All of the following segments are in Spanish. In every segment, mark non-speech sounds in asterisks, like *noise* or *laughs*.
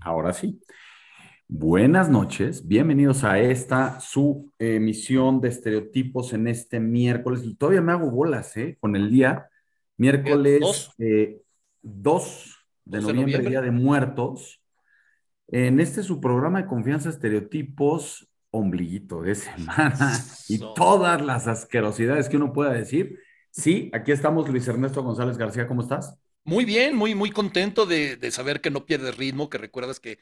Ahora sí. Buenas noches, bienvenidos a esta su emisión de estereotipos en este miércoles. Y todavía me hago bolas, ¿eh? Con el día miércoles 2 eh, de, noviembre, Día de Muertos. En este su programa de confianza estereotipos, ombliguito de semana y todas las asquerosidades que uno pueda decir. Sí, aquí estamos, Luis Ernesto González García, ¿cómo estás? Muy bien, muy, muy contento de, saber que no pierdes ritmo, que recuerdas que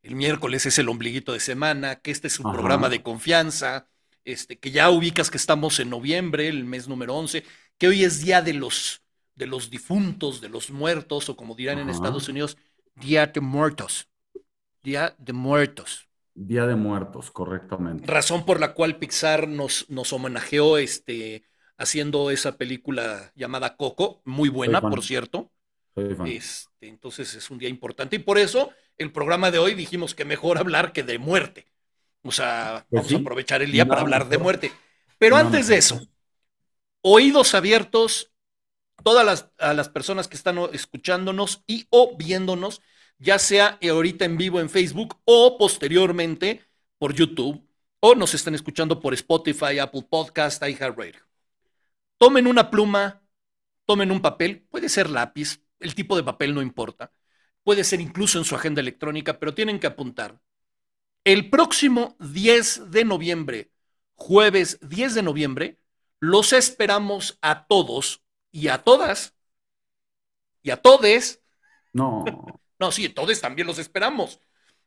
el miércoles es el ombliguito de semana, que este es un programa de confianza, este, que ya ubicas que estamos en noviembre, el mes número 11, que hoy es día de los, de los difuntos, de los muertos, o como dirán en Estados Unidos, Día de Muertos. Día de Muertos. Día de Muertos, correctamente. Razón por la cual Pixar nos, nos homenajeó este, haciendo esa película llamada Coco, muy buena, por cierto. Este, entonces es un día importante y por eso el programa de hoy dijimos que mejor hablar que de muerte. O sea, pues vamos a aprovechar el día para hablar de muerte. Pero antes de eso, oídos abiertos, todas las, a las personas que están escuchándonos y o viéndonos, ya sea ahorita en vivo en Facebook o posteriormente por YouTube, o nos están escuchando por Spotify, Apple Podcast, iHeartRadio. Tomen una pluma, tomen un papel, puede ser lápiz, el tipo de papel no importa, puede ser incluso en su agenda electrónica, pero tienen que apuntar. El próximo 10 de noviembre, jueves 10 de noviembre, los esperamos a todos y a todas y a todes. No. *laughs* no, sí, todos también los esperamos.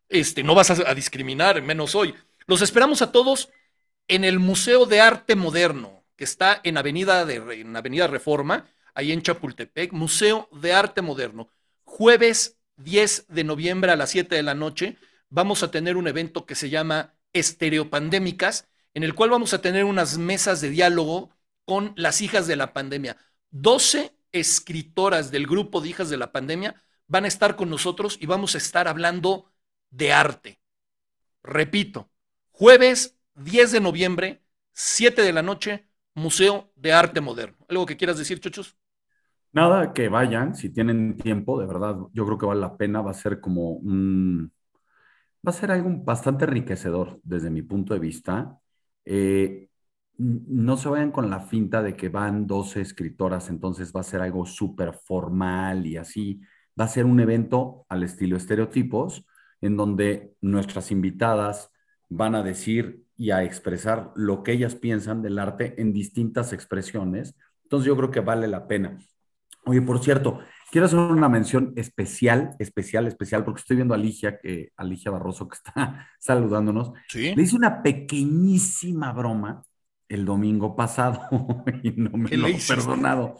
Este, no vas a, discriminar, menos hoy. Los esperamos a todos en el Museo de Arte Moderno, que está en Avenida, de, en Avenida Reforma, ahí en Chapultepec, Museo de Arte Moderno. Jueves 10 de noviembre a las 7 de la noche vamos a tener un evento que se llama Estereopandémicas, en el cual vamos a tener unas mesas de diálogo con las hijas de la pandemia. 12 escritoras del grupo de hijas de la pandemia van a estar con nosotros y vamos a estar hablando de arte. Repito, jueves 10 de noviembre, 7 de la noche, Museo de Arte Moderno. ¿Algo que quieras decir, Chochos? Nada, que vayan, si tienen tiempo, de verdad, yo creo que vale la pena, va a ser como un, va a ser algo bastante enriquecedor desde mi punto de vista. Eh, no se vayan con la finta de que van 12 escritoras, entonces va a ser algo súper formal y así. Va a ser un evento al estilo estereotipos, en donde nuestras invitadas van a decir y a expresar lo que ellas piensan del arte en distintas expresiones. Entonces yo creo que vale la pena. Oye, por cierto, quiero hacer una mención especial, especial, especial, porque estoy viendo a Alicia, que, Alicia Barroso, que está *laughs* saludándonos. ¿Sí? Le hice una pequeñísima broma el domingo pasado *laughs* y no me lo he perdonado.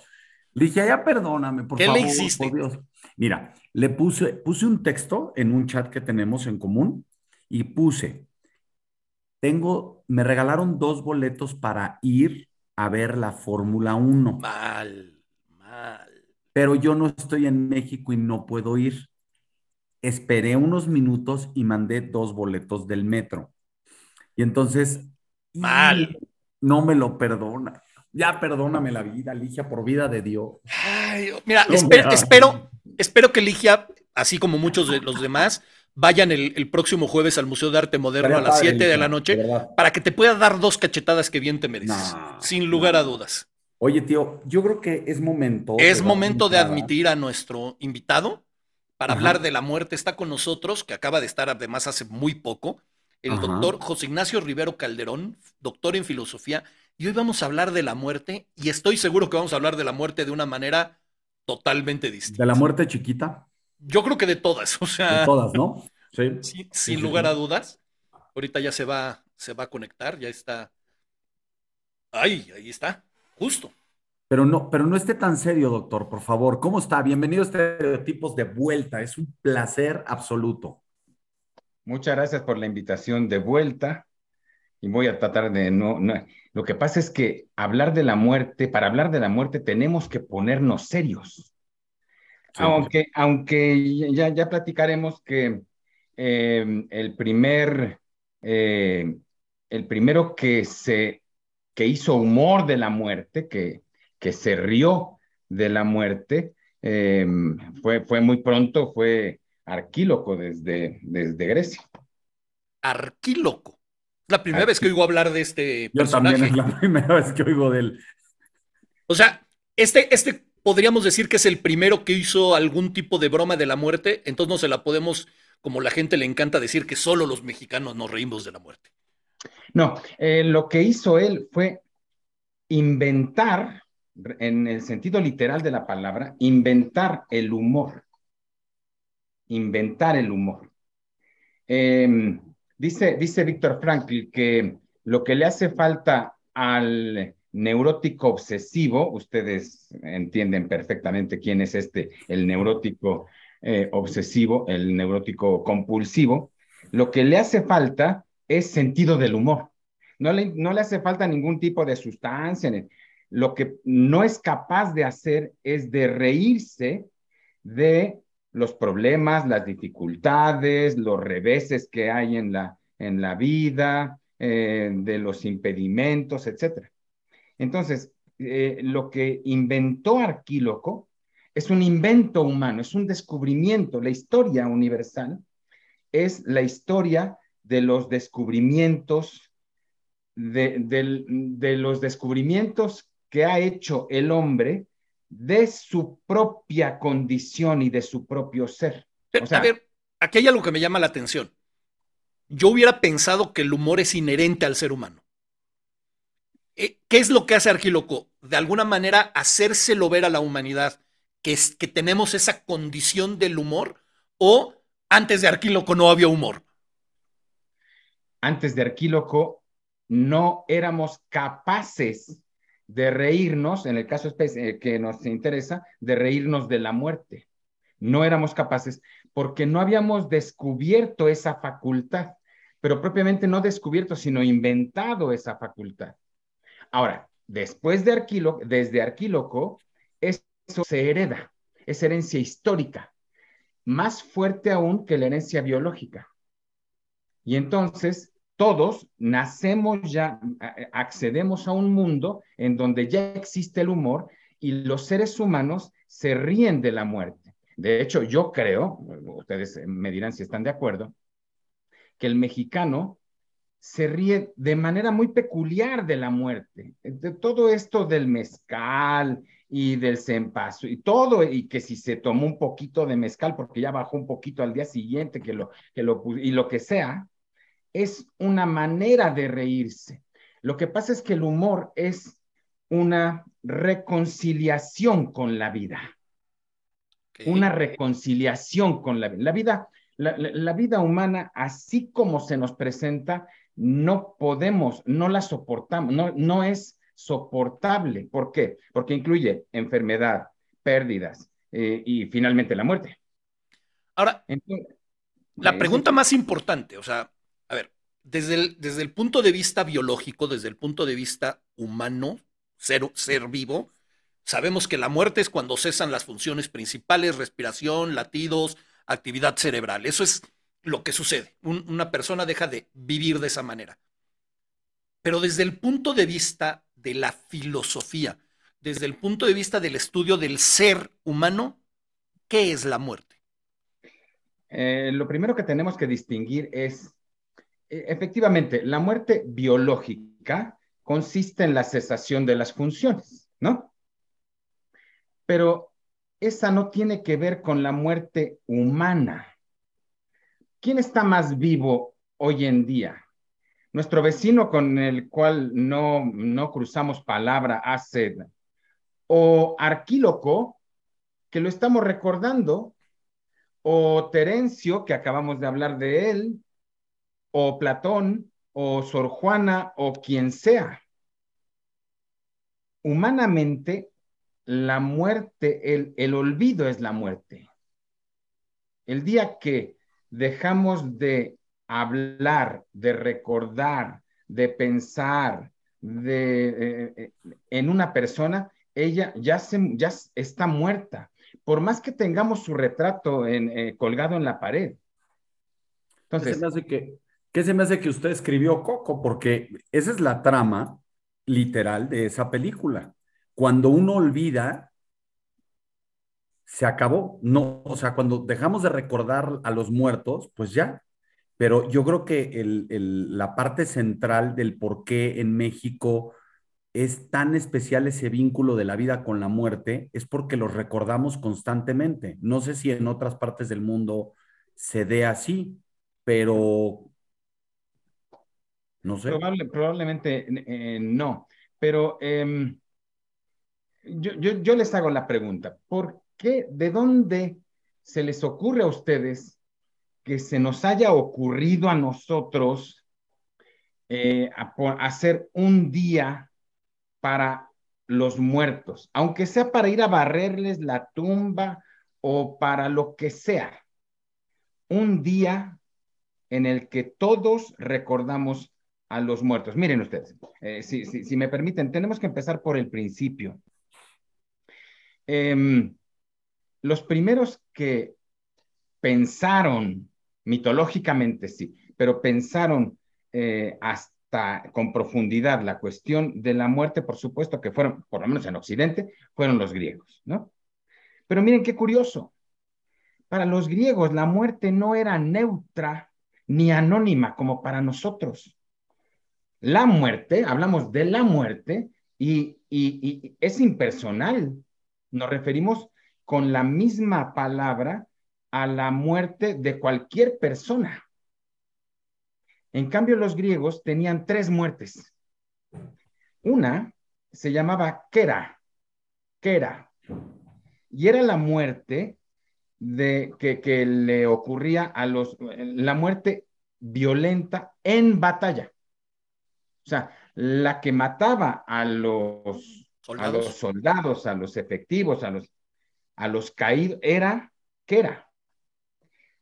Le dije, ya perdóname, por favor. ¿Qué le hiciste? Por Dios. Mira, le puse, puse un texto en un chat que tenemos en común y puse, tengo, me regalaron dos boletos para ir a ver la Fórmula 1. Mal, mal. Pero yo no estoy en México y no puedo ir. Esperé unos minutos y mandé dos boletos del metro. Y entonces... Mal. No me lo perdona. Ya perdóname la vida, Ligia, por vida de Dios. Ay, mira, espero, espero, espero que Ligia, así como muchos de los demás, vayan el, próximo jueves al Museo de Arte Moderno a las 7 de la noche para que te pueda dar dos cachetadas que bien te mereces, sin lugar a dudas. Oye, tío, yo creo que es momento. Es momento de admitir a nuestro invitado para hablar de la muerte. Está con nosotros, que acaba de estar además hace muy poco, el doctor José Ignacio Rivero Calderón, doctor en filosofía. Y hoy vamos a hablar de la muerte y estoy seguro que vamos a hablar de la muerte de una manera totalmente distinta. ¿De la muerte chiquita? Yo creo que de todas, *laughs* o sea. De todas, ¿no? Sí. *laughs* sin lugar a dudas. Ahorita ya se va, se va a conectar, ya está. Ay, ahí está, justo. Pero no, pero no esté tan serio, doctor, por favor. ¿Cómo está? Bienvenido a Estereotipos de vuelta. Es un placer absoluto. Muchas gracias por la invitación de vuelta. Y voy a tratar de no, no. Lo que pasa es que hablar de la muerte, para hablar de la muerte tenemos que ponernos serios. Aunque, aunque ya, ya platicaremos que eh, el primer, eh, el primero que se, que hizo humor de la muerte, que, que se rió de la muerte, eh, fue, fue muy pronto, fue Arquíloco desde, desde Grecia. Arquíloco. La primera vez que oigo hablar de este Yo también es la *laughs* primera vez que oigo de él. O sea, este, este podríamos decir que es el primero que hizo algún tipo de broma de la muerte, entonces no se la podemos, como la gente le encanta decir, que solo los mexicanos nos reímos de la muerte. No, eh, lo que hizo él fue inventar, en el sentido literal de la palabra, inventar el humor. Inventar el humor. Em, dice dice Víctor Frankl que lo que le hace falta al neurótico obsesivo, ustedes entienden perfectamente quién es este, el neurótico eh, obsesivo, el neurótico compulsivo, lo que le hace falta es sentido del humor. No le, no le hace falta ningún tipo de sustancia. Lo que no es capaz de hacer es de reírse de los problemas, las dificultades, los reveses que hay en la, en la vida, eh, de los impedimentos, etcétera. Entonces, eh, lo que inventó Arquíloco es un invento humano, es un descubrimiento. La historia universal es la historia de los descubrimientos, de, los descubrimientos que ha hecho el hombre de su propia condición y de su propio ser. a ver, aquí hay algo que me llama la atención. Yo hubiera pensado que el humor es inherente al ser humano. Eh, ¿Qué es lo que hace Arquíloco? De alguna manera, hacérselo ver a la humanidad que, es, que tenemos esa condición del humor o antes de Arquíloco no había humor. Antes de Arquíloco no éramos capaces de reírnos, en el caso eh, que nos interesa, de reírnos de la muerte. No éramos capaces porque no habíamos descubierto esa facultad, pero propiamente no descubierto, sino inventado esa facultad. Ahora, después de Arquíloco, desde Arquíloco, eso se hereda, es herencia histórica, más fuerte aún que la herencia biológica. Y entonces todos nacemos ya, accedemos a un mundo en donde ya existe el humor y los seres humanos se ríen de la muerte. De hecho, yo creo, ustedes me dirán si están de acuerdo, que el mexicano se ríe de manera muy peculiar de la muerte, de todo esto del mezcal y del cempazo y todo, y que si se tomó un poquito de mezcal porque ya bajó un poquito al día siguiente que lo, que lo, y lo que sea, es una manera de reírse. Lo que pasa es que el humor es una reconciliación con la vida. Una reconciliación con la vida. La vida, la vida humana, así como se nos presenta, no podemos, no la soportamos, no, no es soportable. ¿Por qué? Porque incluye enfermedad, pérdidas eh, y finalmente la muerte. Ahora, la pregunta más importante, o sea, desde el, desde el punto de vista biológico, desde el punto de vista humano, ser, ser vivo, sabemos que la muerte es cuando cesan las funciones principales, respiración, latidos, actividad cerebral. Eso es lo que sucede. una persona deja de vivir de esa manera. Pero desde el punto de vista de la filosofía, desde el punto de vista del estudio del ser humano, ¿qué es la muerte? Eh, lo primero que tenemos que distinguir es, efectivamente, la muerte biológica consiste en la cesación de las funciones, ¿no? Pero esa no tiene que ver con la muerte humana. ¿quién está más vivo hoy en día? Nuestro vecino con el cual no, no cruzamos palabra hace, o Arquíloco, que lo estamos recordando, o Terencio, que acabamos de hablar de él, o Platón, o Sor Juana, o quien sea. Humanamente, la muerte, el, el olvido es la muerte. El día que dejamos de hablar, de recordar, de pensar de, eh, eh, en una persona, ella ya, se, ya está muerta, por más que tengamos su retrato en, eh, colgado en la pared. Entonces, ¿Qué se, me hace que, ¿qué se me hace que usted escribió Coco? Porque esa es la trama literal de esa película. Cuando uno olvida, se acabó. No, o sea, cuando dejamos de recordar a los muertos, pues ya. Pero yo creo que la parte central del por qué en México es tan especial ese vínculo de la vida con la muerte es porque los recordamos constantemente. No sé si en otras partes del mundo se dé así, pero no sé. probablemente eh, no, pero em, yo, yo les hago la pregunta, ¿por qué, de dónde se les ocurre a ustedes que se nos haya ocurrido a nosotros eh, hacer un día para los muertos, aunque sea para ir a barrerles la tumba o para lo que sea? Un día en el que todos recordamos a los muertos. Miren ustedes, eh, si, me permiten, tenemos que empezar por el principio. Eh, los primeros que pensaron, mitológicamente sí, pero pensaron eh, hasta con profundidad la cuestión de la muerte, por supuesto que fueron, por lo menos en Occidente, fueron los griegos, ¿no? Pero miren qué curioso. Para los griegos la muerte no era neutra ni anónima como para nosotros. La muerte, hablamos de la muerte y, es impersonal. Nos referimos con la misma palabra a la muerte de cualquier persona. En cambio, los griegos tenían tres muertes. Una se llamaba Kera, Kera, y era la muerte de que le ocurría a los, la muerte violenta en batalla. O sea, la que mataba a los, a los soldados, a los efectivos, a los a los caídos, era, ¿qué era?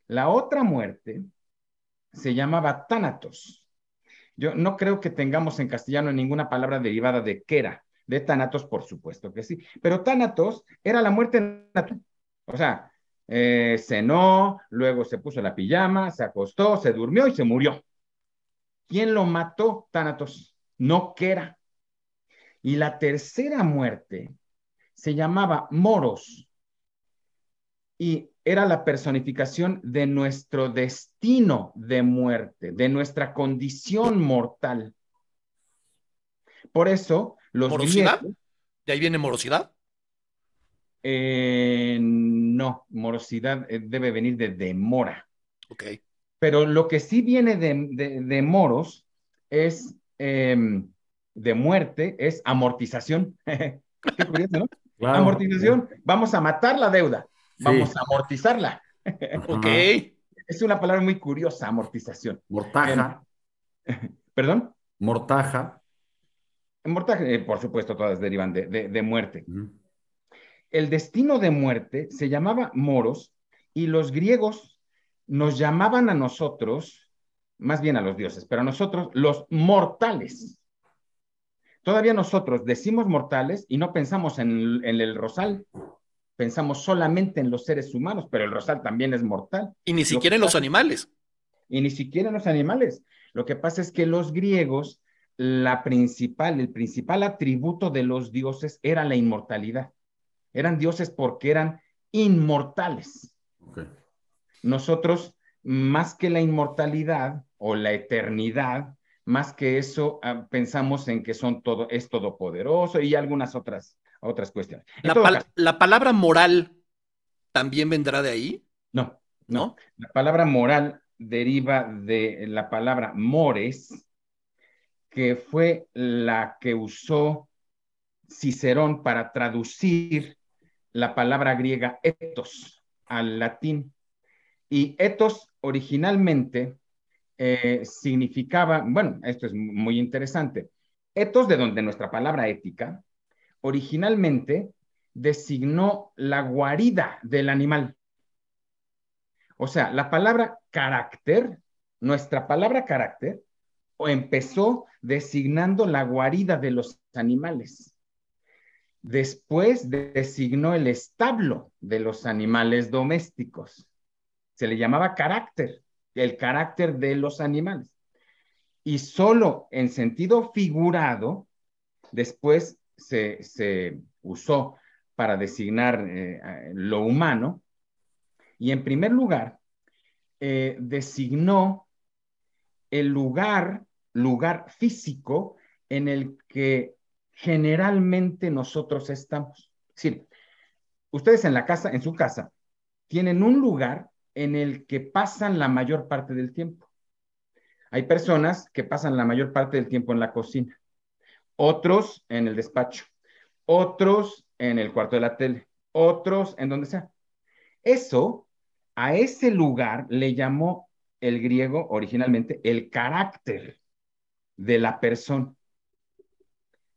La otra muerte se llamaba Tánatos. Yo no creo que tengamos en castellano ninguna palabra derivada de era. de Tánatos, por supuesto que sí, pero Tánatos era la muerte natural. O sea, eh, cenó, luego se puso la pijama, se acostó, se durmió y se murió. ¿Quién lo mató? Tánatos, no era. Y la tercera muerte se llamaba Moros y era la personificación de nuestro destino de muerte, de nuestra condición mortal. Por eso, los ¿Morosidad? ¿De ahí viene morosidad? Eh, no, morosidad eh, debe venir de demora. Ok. Pero lo que sí viene de, moros es em, de muerte, es amortización. *laughs* Qué curioso, ¿no? Amortización. Vamos a matar la deuda vamos a amortizarla. ok. Es una palabra muy curiosa, amortización. Mortaja. *laughs* ¿Perdón? Mortaja. Mortaja, eh, por supuesto, todas derivan de, muerte. El destino de muerte se llamaba moros y los griegos nos llamaban a nosotros, más bien a los dioses, pero a nosotros los mortales. Todavía nosotros decimos mortales y no pensamos en el rosal, pensamos solamente en los seres humanos, pero el rosal también es mortal. Y ni siquiera en los animales. Y ni siquiera en los animales. Lo que pasa es que los griegos, la principal, el principal atributo de los dioses era la inmortalidad. Eran dioses porque eran inmortales. Nosotros, más que la inmortalidad o la eternidad, más que eso, ah, pensamos en que son todo, es todopoderoso y algunas otras otras cuestiones. La, palabra moral también vendrá de ahí? No, no, La palabra moral deriva de la palabra mores, que fue la que usó Cicerón para traducir la palabra griega etos al latín. Y etos originalmente eh, significaba, bueno, esto es muy interesante, etos de donde nuestra palabra ética, originalmente designó la guarida del animal. O sea, la palabra carácter, nuestra palabra carácter, empezó designando la guarida de los animales. Después designó el establo de los animales domésticos. Se le llamaba carácter, el carácter de los animales. Y solo en sentido figurado, después se, usó para designar eh, lo humano. Y en primer lugar, eh, designó el lugar, lugar físico en el que generalmente nosotros estamos. Es decir, ustedes en la casa, en su casa, tienen un lugar en el que pasan la mayor parte del tiempo. Hay personas que pasan la mayor parte del tiempo en la cocina, otros en el despacho, otros en el cuarto de la tele, otros en donde sea. Eso, a ese lugar le llamó el griego originalmente el carácter de la persona.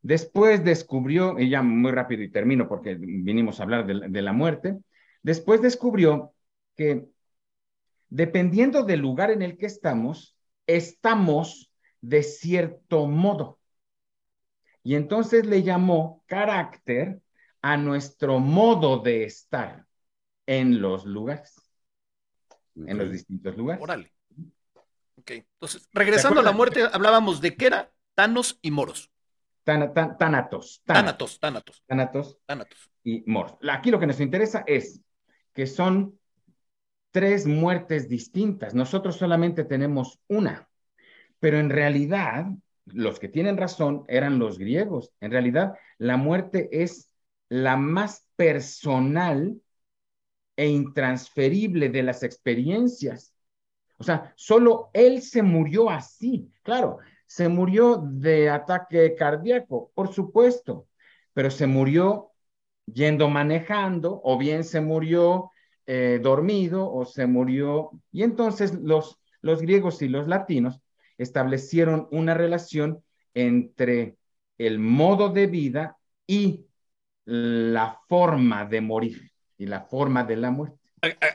Después descubrió, y ya muy rápido y termino porque vinimos a hablar de, de la muerte, después descubrió que dependiendo del lugar en el que estamos, estamos de cierto modo. Y entonces le llamó carácter a nuestro modo de estar en los lugares, en los distintos lugares. Órale. Ok, entonces, regresando a la muerte, hablábamos de qué era Thanos y Moros. Tanatos, Tánatos. Tánatos. Tánatos. Tánatos. Y Moros. Aquí lo que nos interesa es que son tres muertes distintas. Nosotros solamente tenemos una, pero en realidad los que tienen razón eran los griegos. En realidad, la muerte es la más personal e intransferible de las experiencias. O sea, solo él se murió así. Claro, se murió de ataque cardíaco, por supuesto, pero se murió yendo manejando o bien se murió eh, dormido o se murió. Y entonces los, los griegos y los latinos establecieron una relación entre el modo de vida y la forma de morir y la forma de la muerte.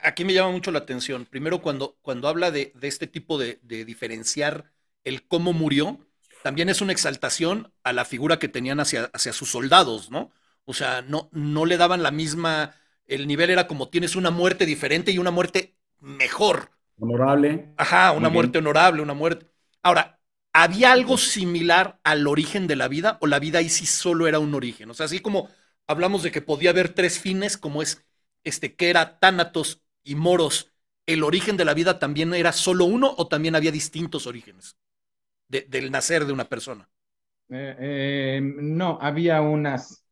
Aquí me llama mucho la atención. Primero, cuando, cuando habla de, este tipo de, diferenciar el cómo murió, también es una exaltación a la figura que tenían hacia, hacia sus soldados, ¿no? O sea, no, no le daban la misma, el nivel era como tienes una muerte diferente y una muerte mejor. Honorable. Ajá, una muerte honorable, una muerte. Ahora, ¿había algo similar al origen de la vida o la vida ahí sí solo era un origen? O sea, así como hablamos de que podía haber tres fines, como es este, que era Tánatos y Moros, ¿el origen de la vida también era solo uno o también había distintos orígenes del nacer de una persona? Eh, eh, no, había unas,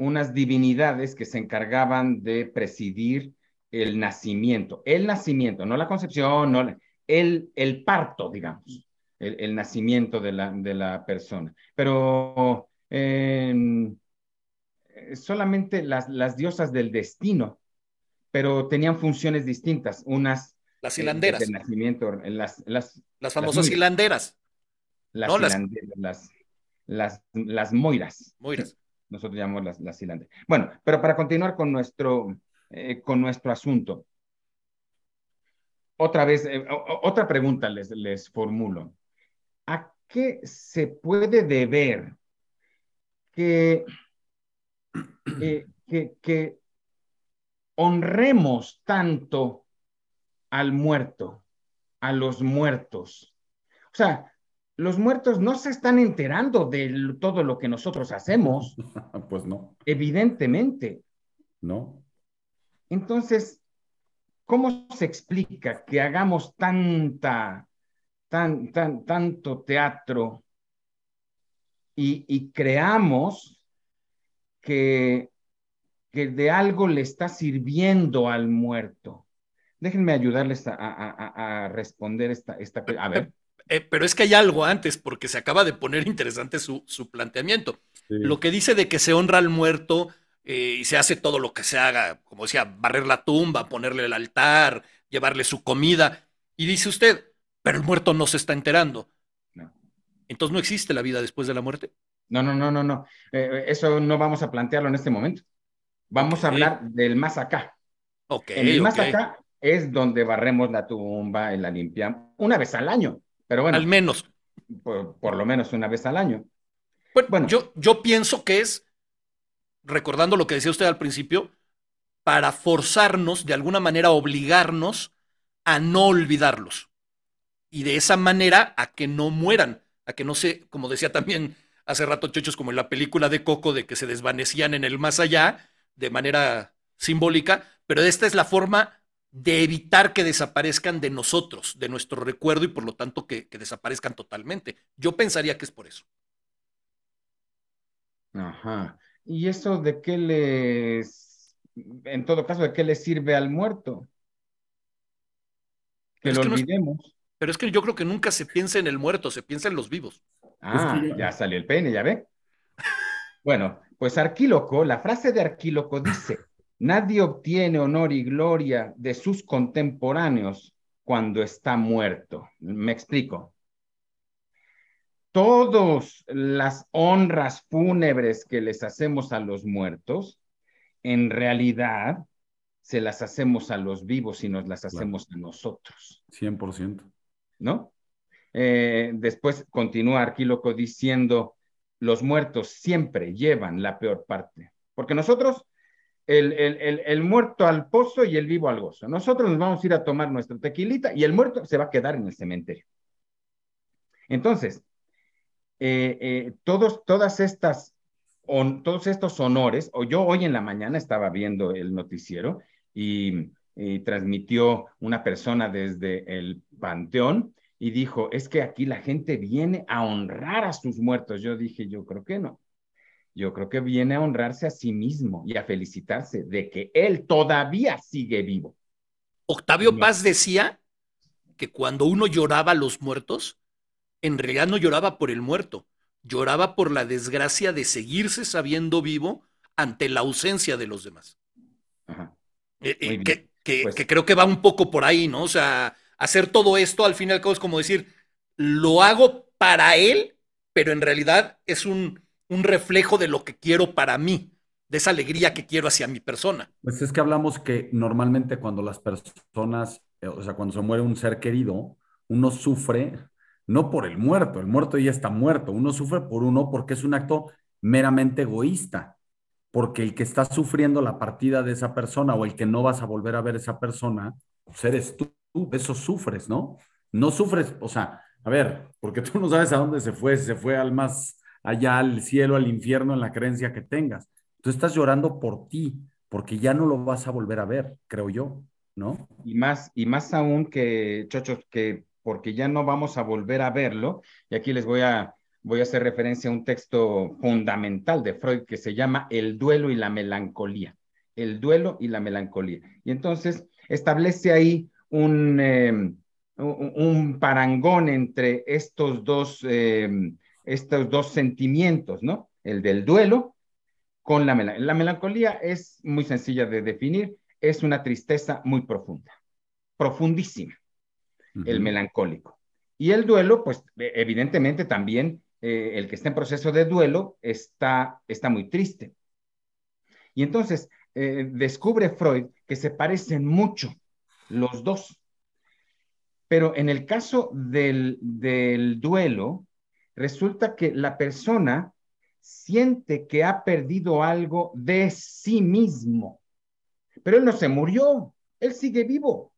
unas divinidades que se encargaban de presidir el nacimiento, el nacimiento, no la concepción, no el, el parto, digamos el, nacimiento de la, de la, persona. Pero em, solamente las, las, diosas del destino, pero tenían funciones distintas, unas... Las eh, hilanderas. de nacimiento, las, las, las famosas hilanderas. Las, hilanderas, las, las, moiras. Moiras. Nosotros llamamos las, las. Bueno, pero para continuar con nuestro, eh, con nuestro asunto, otra vez, eh, otra pregunta les, les formulo. ¿a qué se puede deber que, eh, que, honremos tanto al muerto, a los muertos? O sea, los muertos no se están enterando de todo lo que nosotros hacemos. *laughs* Pues no. Evidentemente. No. Entonces, ¿cómo se explica que hagamos tanta tan, tan, tanto teatro y, creamos que, que de algo le está sirviendo al muerto. Déjenme ayudarles a, responder esta, esta... A ver. Eh, pero es que hay algo antes, porque se acaba de poner interesante su, su planteamiento. Lo que dice de que se honra al muerto eh, y se hace todo lo que se haga, como decía, barrer la tumba, ponerle el altar, llevarle su comida. Y dice usted, pero el muerto no se está enterando. Entonces no existe la vida después de la muerte. No, no, no, no, no. Eh, eso no vamos a plantearlo en este momento. Vamos a hablar del más acá. Ok. el más acá es donde barremos la tumba y la limpiamos una vez al año. Pero bueno. Al menos. Por, lo menos una vez al año. Bueno, Yo, yo pienso que es, recordando lo que decía usted al principio, para forzarnos, de alguna manera obligarnos a no olvidarlos y de esa manera a que no mueran, a que no se, como decía también hace rato Chochos, como en la película de Coco, de que se desvanecían en el más allá, de manera simbólica, pero esta es la forma de evitar que desaparezcan de nosotros, de nuestro recuerdo y por lo tanto que, desaparezcan totalmente. Yo pensaría que es por eso. Ajá. ¿Y eso de qué les, en todo caso, de qué le sirve al muerto? Que lo olvidemos. pero es que yo creo que nunca se piensa en el muerto, se piensa en los vivos. Ah, ya salió el pene, ya ve. bueno, pues Arquíloco, la frase de Arquíloco dice, *laughs* nadie obtiene honor y gloria de sus contemporáneos cuando está muerto. Me explico. Todas las honras fúnebres que les hacemos a los muertos, en realidad se las hacemos a los vivos y nos las hacemos a nosotros. 100%. ¿No? Eh, después continúa Arquíloco diciendo, los muertos siempre llevan la peor parte, porque nosotros, el, el, el, muerto al pozo y el vivo al gozo, nosotros nos vamos a ir a tomar nuestra tequilita y el muerto se va a quedar en el cementerio. Entonces, eh, eh, todos, todas estas, todos estos honores, o yo hoy en la mañana estaba viendo el noticiero y transmitió una persona desde el Panteón y dijo, es que aquí la gente viene a honrar a sus muertos. Yo dije, yo creo que no. Yo creo que viene a honrarse a sí mismo y a felicitarse de que él todavía sigue vivo. Octavio Paz decía que cuando uno lloraba a los muertos, en realidad no lloraba por el muerto, lloraba por la desgracia de seguirse sabiendo vivo ante la ausencia de los demás. Eh, eh, que, pues que, creo que va un poco por ahí, ¿no? O sea, hacer todo esto, al fin y al cabo es como decir, lo hago para él, pero en realidad es un, un reflejo de lo que quiero para mí, de esa alegría que quiero hacia mi persona. Pues es que hablamos que normalmente cuando las personas, eh, o sea, cuando se muere un ser querido, uno sufre no por el muerto, el muerto ya está muerto, uno sufre por uno porque es un acto meramente egoísta, porque el que está sufriendo la partida de esa persona o el que no vas a volver a ver esa persona, pues eres tú eso sufres, ¿no? No sufres, o sea, a ver, porque tú no sabes a dónde se fue, se fue al más allá, al cielo, al infierno, en la creencia que tengas. Tú estás llorando por ti, porque ya no lo vas a volver a ver, creo yo, ¿no? Y más, y más aún que, chochos, que porque ya no vamos a volver a verlo, y aquí les voy a, voy a hacer referencia a un texto fundamental de Freud que se llama El duelo y la melancolía. El duelo y la melancolía. Y entonces establece ahí un, un, parangón entre estos dos, em, estos dos sentimientos, ¿no? El del duelo con la melancolía. La melancolía es muy sencilla de definir, es una tristeza muy profunda, profundísima, el melancólico. Y el duelo, pues e, evidentemente también eh, el que está en proceso de duelo está, está muy triste. Y entonces eh, descubre Freud que se parecen mucho los dos. Pero en el caso del, duelo, resulta que la persona siente que ha perdido algo de sí mismo. Pero él no se murió, él sigue vivo.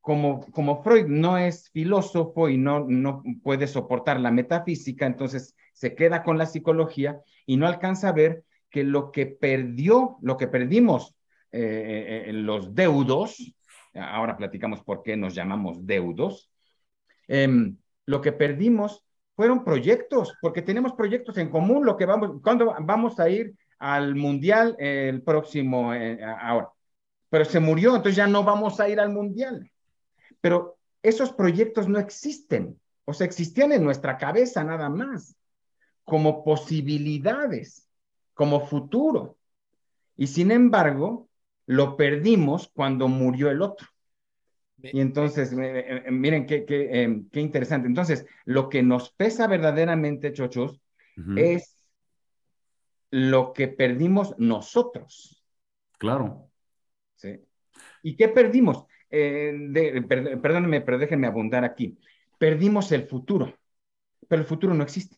Como, como Freud no es filósofo y no, no puede soportar la metafísica, entonces se queda con la psicología y no alcanza a ver que lo que perdió, lo que perdimos eh, eh, eh, los deudos, ahora platicamos por qué nos llamamos deudos, em, lo que perdimos fueron proyectos, porque tenemos proyectos en común, lo que vamos, cuando vamos a ir al mundial el próximo, eh, ahora, pero se murió, entonces ya no vamos a ir al mundial. Pero esos proyectos no existen, o sea, existían en nuestra cabeza nada más, como posibilidades, como futuro. Y sin embargo, lo perdimos cuando murió el otro. Y entonces, miren qué, qué, em, qué, interesante. Entonces, lo que nos pesa verdaderamente, chochos, es lo que perdimos nosotros. Claro. ¿Sí? ¿Y qué perdimos? Eh, perdónenme, pero déjenme abundar aquí. Perdimos el futuro, pero el futuro no existe.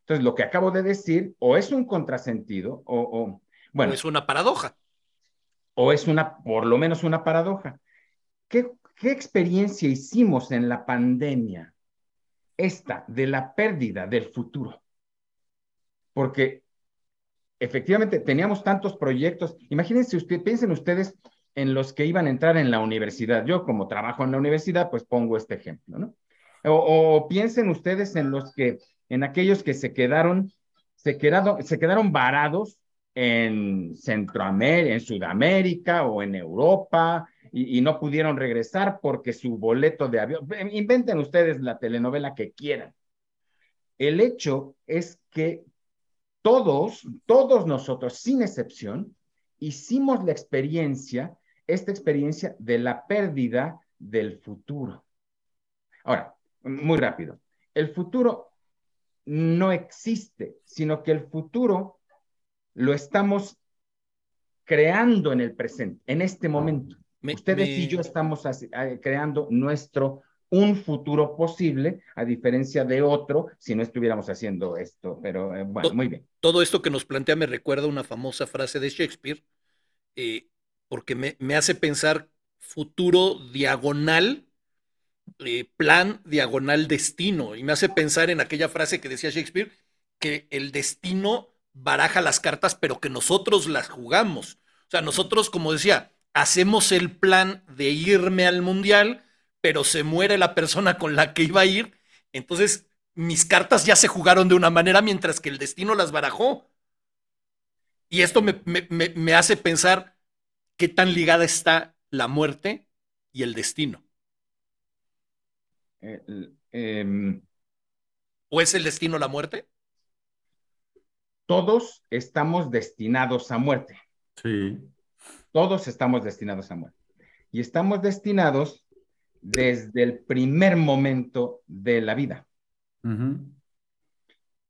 Entonces, lo que acabo de decir, o es un contrasentido, o, o bueno. O es una paradoja o es una, por lo menos una paradoja. ¿Qué, ¿Qué experiencia hicimos en la pandemia? Esta de la pérdida del futuro. Porque efectivamente teníamos tantos proyectos. Imagínense ustedes, piensen ustedes en los que iban a entrar en la universidad. Yo como trabajo en la universidad, pues pongo este ejemplo, ¿no? O, piensen ustedes en los que, en aquellos que se quedaron, se quedaron, se quedaron varados en Centroamérica, en Sudamérica o en Europa y, no pudieron regresar porque su boleto de avión, inventen ustedes la telenovela que quieran. El hecho es que todos, todos nosotros, sin excepción, hicimos la experiencia, esta experiencia de la pérdida del futuro. Ahora, muy rápido, el futuro no existe, sino que el futuro lo estamos creando en el presente, en este momento. Ustedes y yo estamos creando nuestro un futuro posible, a diferencia de otro, si no estuviéramos haciendo esto. Pero eh, bueno, muy bien. Todo esto que nos plantea me recuerda una famosa frase de Shakespeare, eh, porque me, me, hace pensar futuro diagonal, eh, plan diagonal destino, y me hace pensar en aquella frase que decía Shakespeare, que el destino baraja las cartas, pero que nosotros las jugamos. O sea, nosotros, como decía, hacemos el plan de irme al mundial, pero se muere la persona con la que iba a ir, entonces mis cartas ya se jugaron de una manera mientras que el destino las barajó. Y esto me, hace pensar qué tan ligada está la muerte y el destino. Eh, em, ¿O es el destino la muerte? Todos estamos destinados a muerte. Sí. Todos estamos destinados a muerte. Y estamos destinados desde el primer momento de la vida.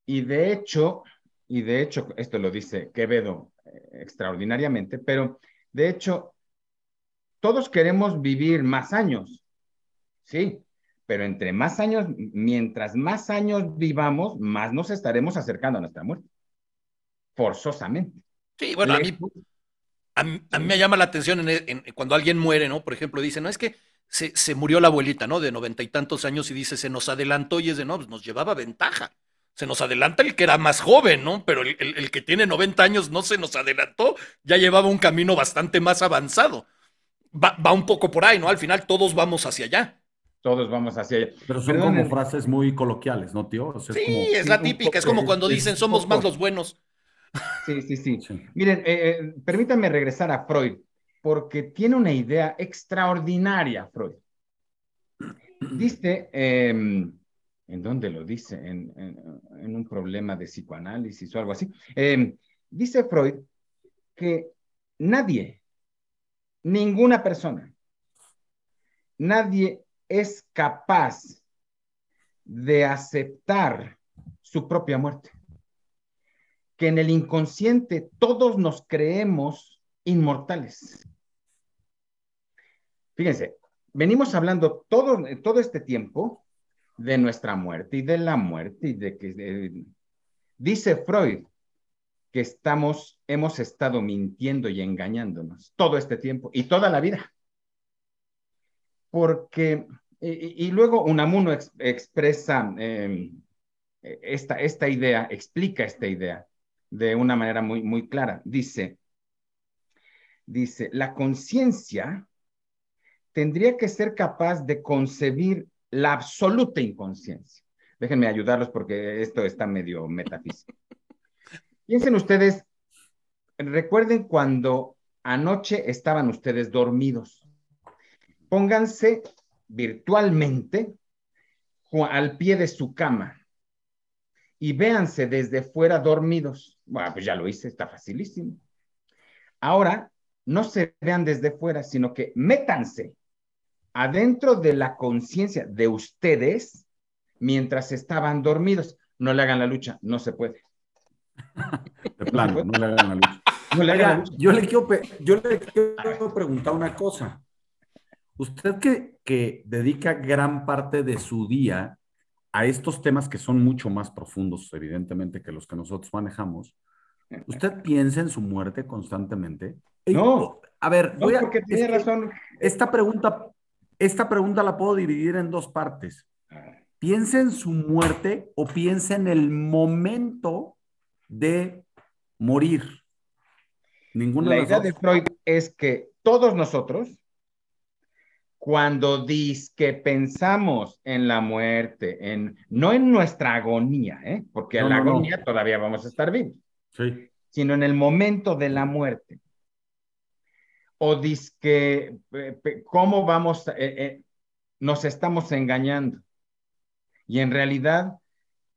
Y de hecho, y de hecho, esto lo dice Quevedo eh, extraordinariamente, pero de hecho, todos queremos vivir más años, sí, pero entre más años, mientras más años vivamos, más nos estaremos acercando a nuestra muerte, forzosamente. Sí, bueno, a mí, a mí, me llama la atención cuando alguien muere, ¿no? Por ejemplo, dice, no, es que se, murió la abuelita, ¿no? De noventa y tantos años y dice, se nos adelantó y es de, no, pues nos llevaba ventaja. Se nos adelanta el que era más joven, ¿no? Pero el, que tiene 90 años no se nos adelantó, ya llevaba un camino bastante más avanzado. Va, un poco por ahí, ¿no? Al final todos vamos hacia allá. Todos vamos hacia allá. Pero son como frases muy coloquiales, ¿no, tío? sí, es, la típica, es como cuando dicen somos más los buenos. Sí, sí, sí. Miren, eh, eh, permítanme regresar a Freud porque tiene una idea extraordinaria, Freud. Dice, em, ¿en dónde lo dice? En, un problema de psicoanálisis o algo así. Em, dice Freud que nadie, ninguna persona, nadie es capaz de aceptar su propia muerte. Que en el inconsciente todos nos creemos inmortales. Fíjense, venimos hablando todo, todo este tiempo de nuestra muerte y de la muerte y de que dice Freud que estamos, hemos estado mintiendo y engañándonos todo este tiempo y toda la vida. Porque, y, luego Unamuno expresa em, esta, esta idea, explica esta idea de una manera muy, muy clara. Dice, dice, la conciencia tendría que ser capaz de concebir la absoluta inconsciencia. Déjenme ayudarlos porque esto está medio metafísico. *laughs* Piensen ustedes, recuerden cuando anoche estaban ustedes dormidos. Pónganse virtualmente al pie de su cama y véanse desde fuera dormidos. Bueno, pues ya lo hice, está facilísimo. Ahora, no se vean desde fuera, sino que métanse adentro de la conciencia de ustedes mientras estaban dormidos. No le hagan la lucha, no se puede. De plano, no, le hagan la lucha. No le hagan la lucha. Yo le quiero, yo le quiero preguntar una cosa. Usted que, que dedica gran parte de su día a estos temas que son mucho más profundos, evidentemente, que los que nosotros manejamos, ¿usted piensa en su muerte constantemente? No. A ver, voy a, porque tiene razón. Esta pregunta esta pregunta la puedo dividir en dos partes. ¿Piensa en su muerte o piensa en el momento de morir. Ninguna la idea de Freud es que todos nosotros, cuando dice que pensamos en la muerte, en, no en nuestra agonía, ¿eh? porque en la agonía todavía vamos a estar vivos, sino en el momento de la muerte. O dice que, ¿cómo vamos? Eh, eh, nos estamos engañando. Y en realidad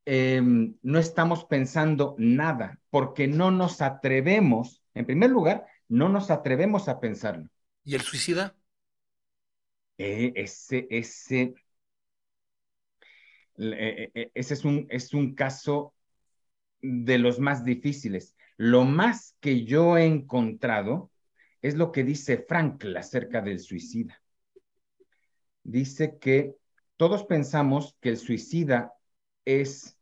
em, no estamos pensando nada, porque no nos atrevemos, en primer lugar, no nos atrevemos a pensarlo. ¿Y el suicida? Eh, ese, ese, eh, eh, ese es un, es un caso de los más difíciles. Lo más que yo he encontrado es lo que dice Frankl acerca del suicida. Dice que todos pensamos que el suicida es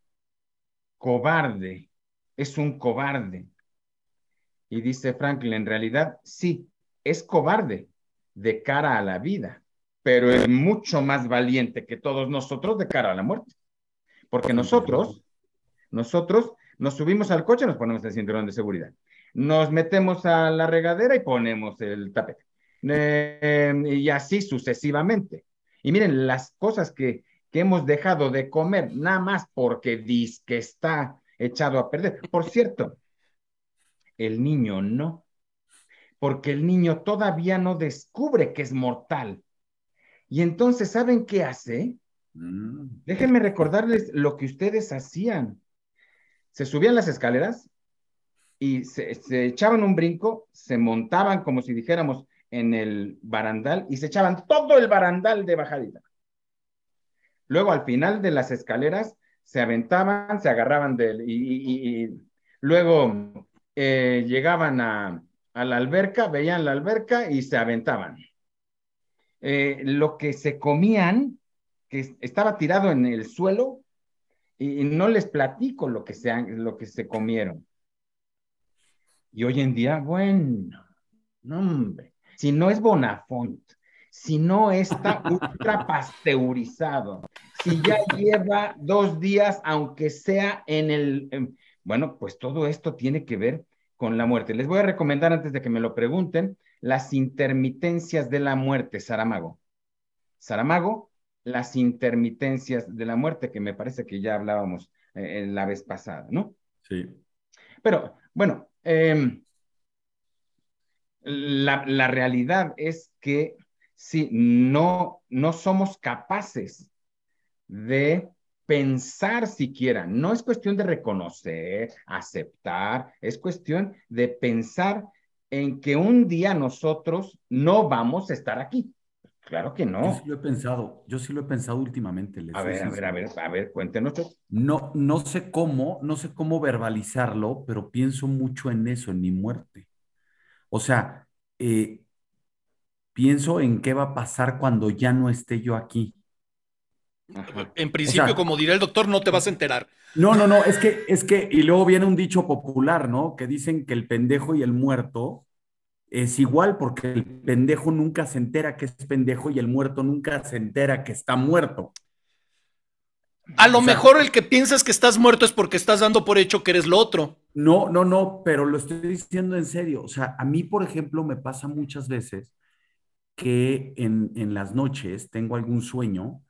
cobarde, es un cobarde. Y dice Franklin, en realidad sí, es cobarde de cara a la vida, pero es mucho más valiente que todos nosotros de cara a la muerte. Porque nosotros, nosotros nos subimos al coche, nos ponemos el cinturón de seguridad, nos metemos a la regadera y ponemos el tapete. Eh, y así sucesivamente. Y miren, las cosas que, que hemos dejado de comer, nada más porque dice que está echado a perder. Por cierto, el niño no, porque el niño todavía no descubre que es mortal. Y entonces, ¿saben qué hace? Mm. Déjenme recordarles lo que ustedes hacían. Se subían las escaleras y se, echaban un brinco, se montaban como si dijéramos en el barandal y se echaban todo el barandal de bajadita. Luego al final de las escaleras se aventaban, se agarraban del y, y, luego eh, llegaban a, a la alberca, veían la alberca y se aventaban. Eh, lo que se comían, que estaba tirado en el suelo, y, no les platico lo que, se, lo que se comieron. Y hoy en día, bueno, no hombre, si no es Bonafont, si no está *laughs* ultra pasteurizado, si ya lleva dos días, aunque sea en el, bueno, pues todo esto tiene que ver con la muerte. Les voy a recomendar antes de que me lo pregunten, las intermitencias de la muerte, Saramago. Saramago, las intermitencias de la muerte, que me parece que ya hablábamos eh, la vez pasada, ¿no? Sí. Pero, bueno, em, la, la, realidad es que si no, no somos capaces de pensar siquiera. No es cuestión de reconocer, aceptar, es cuestión de pensar en que un día nosotros no vamos a estar aquí. Claro que no. Yo sí lo he pensado, yo sí lo he pensado últimamente. a ver, a ver, a ver, a ver, cuéntenos. No, no sé cómo, no sé cómo verbalizarlo, pero pienso mucho en eso, en mi muerte. O sea, eh, pienso en qué va a pasar cuando ya no esté yo aquí. En principio, como diría el doctor, no te vas a enterar. No, no, no, es que, es que, y luego viene un dicho popular, ¿no? Que dicen que el pendejo y el muerto es igual porque el pendejo nunca se entera que es pendejo y el muerto nunca se entera que está muerto. A lo mejor el que piensas que estás muerto es porque estás dando por hecho que eres lo otro. No, no, no, pero lo estoy diciendo en serio. O sea, a mí, por ejemplo, me pasa muchas veces que en, en las noches tengo algún sueño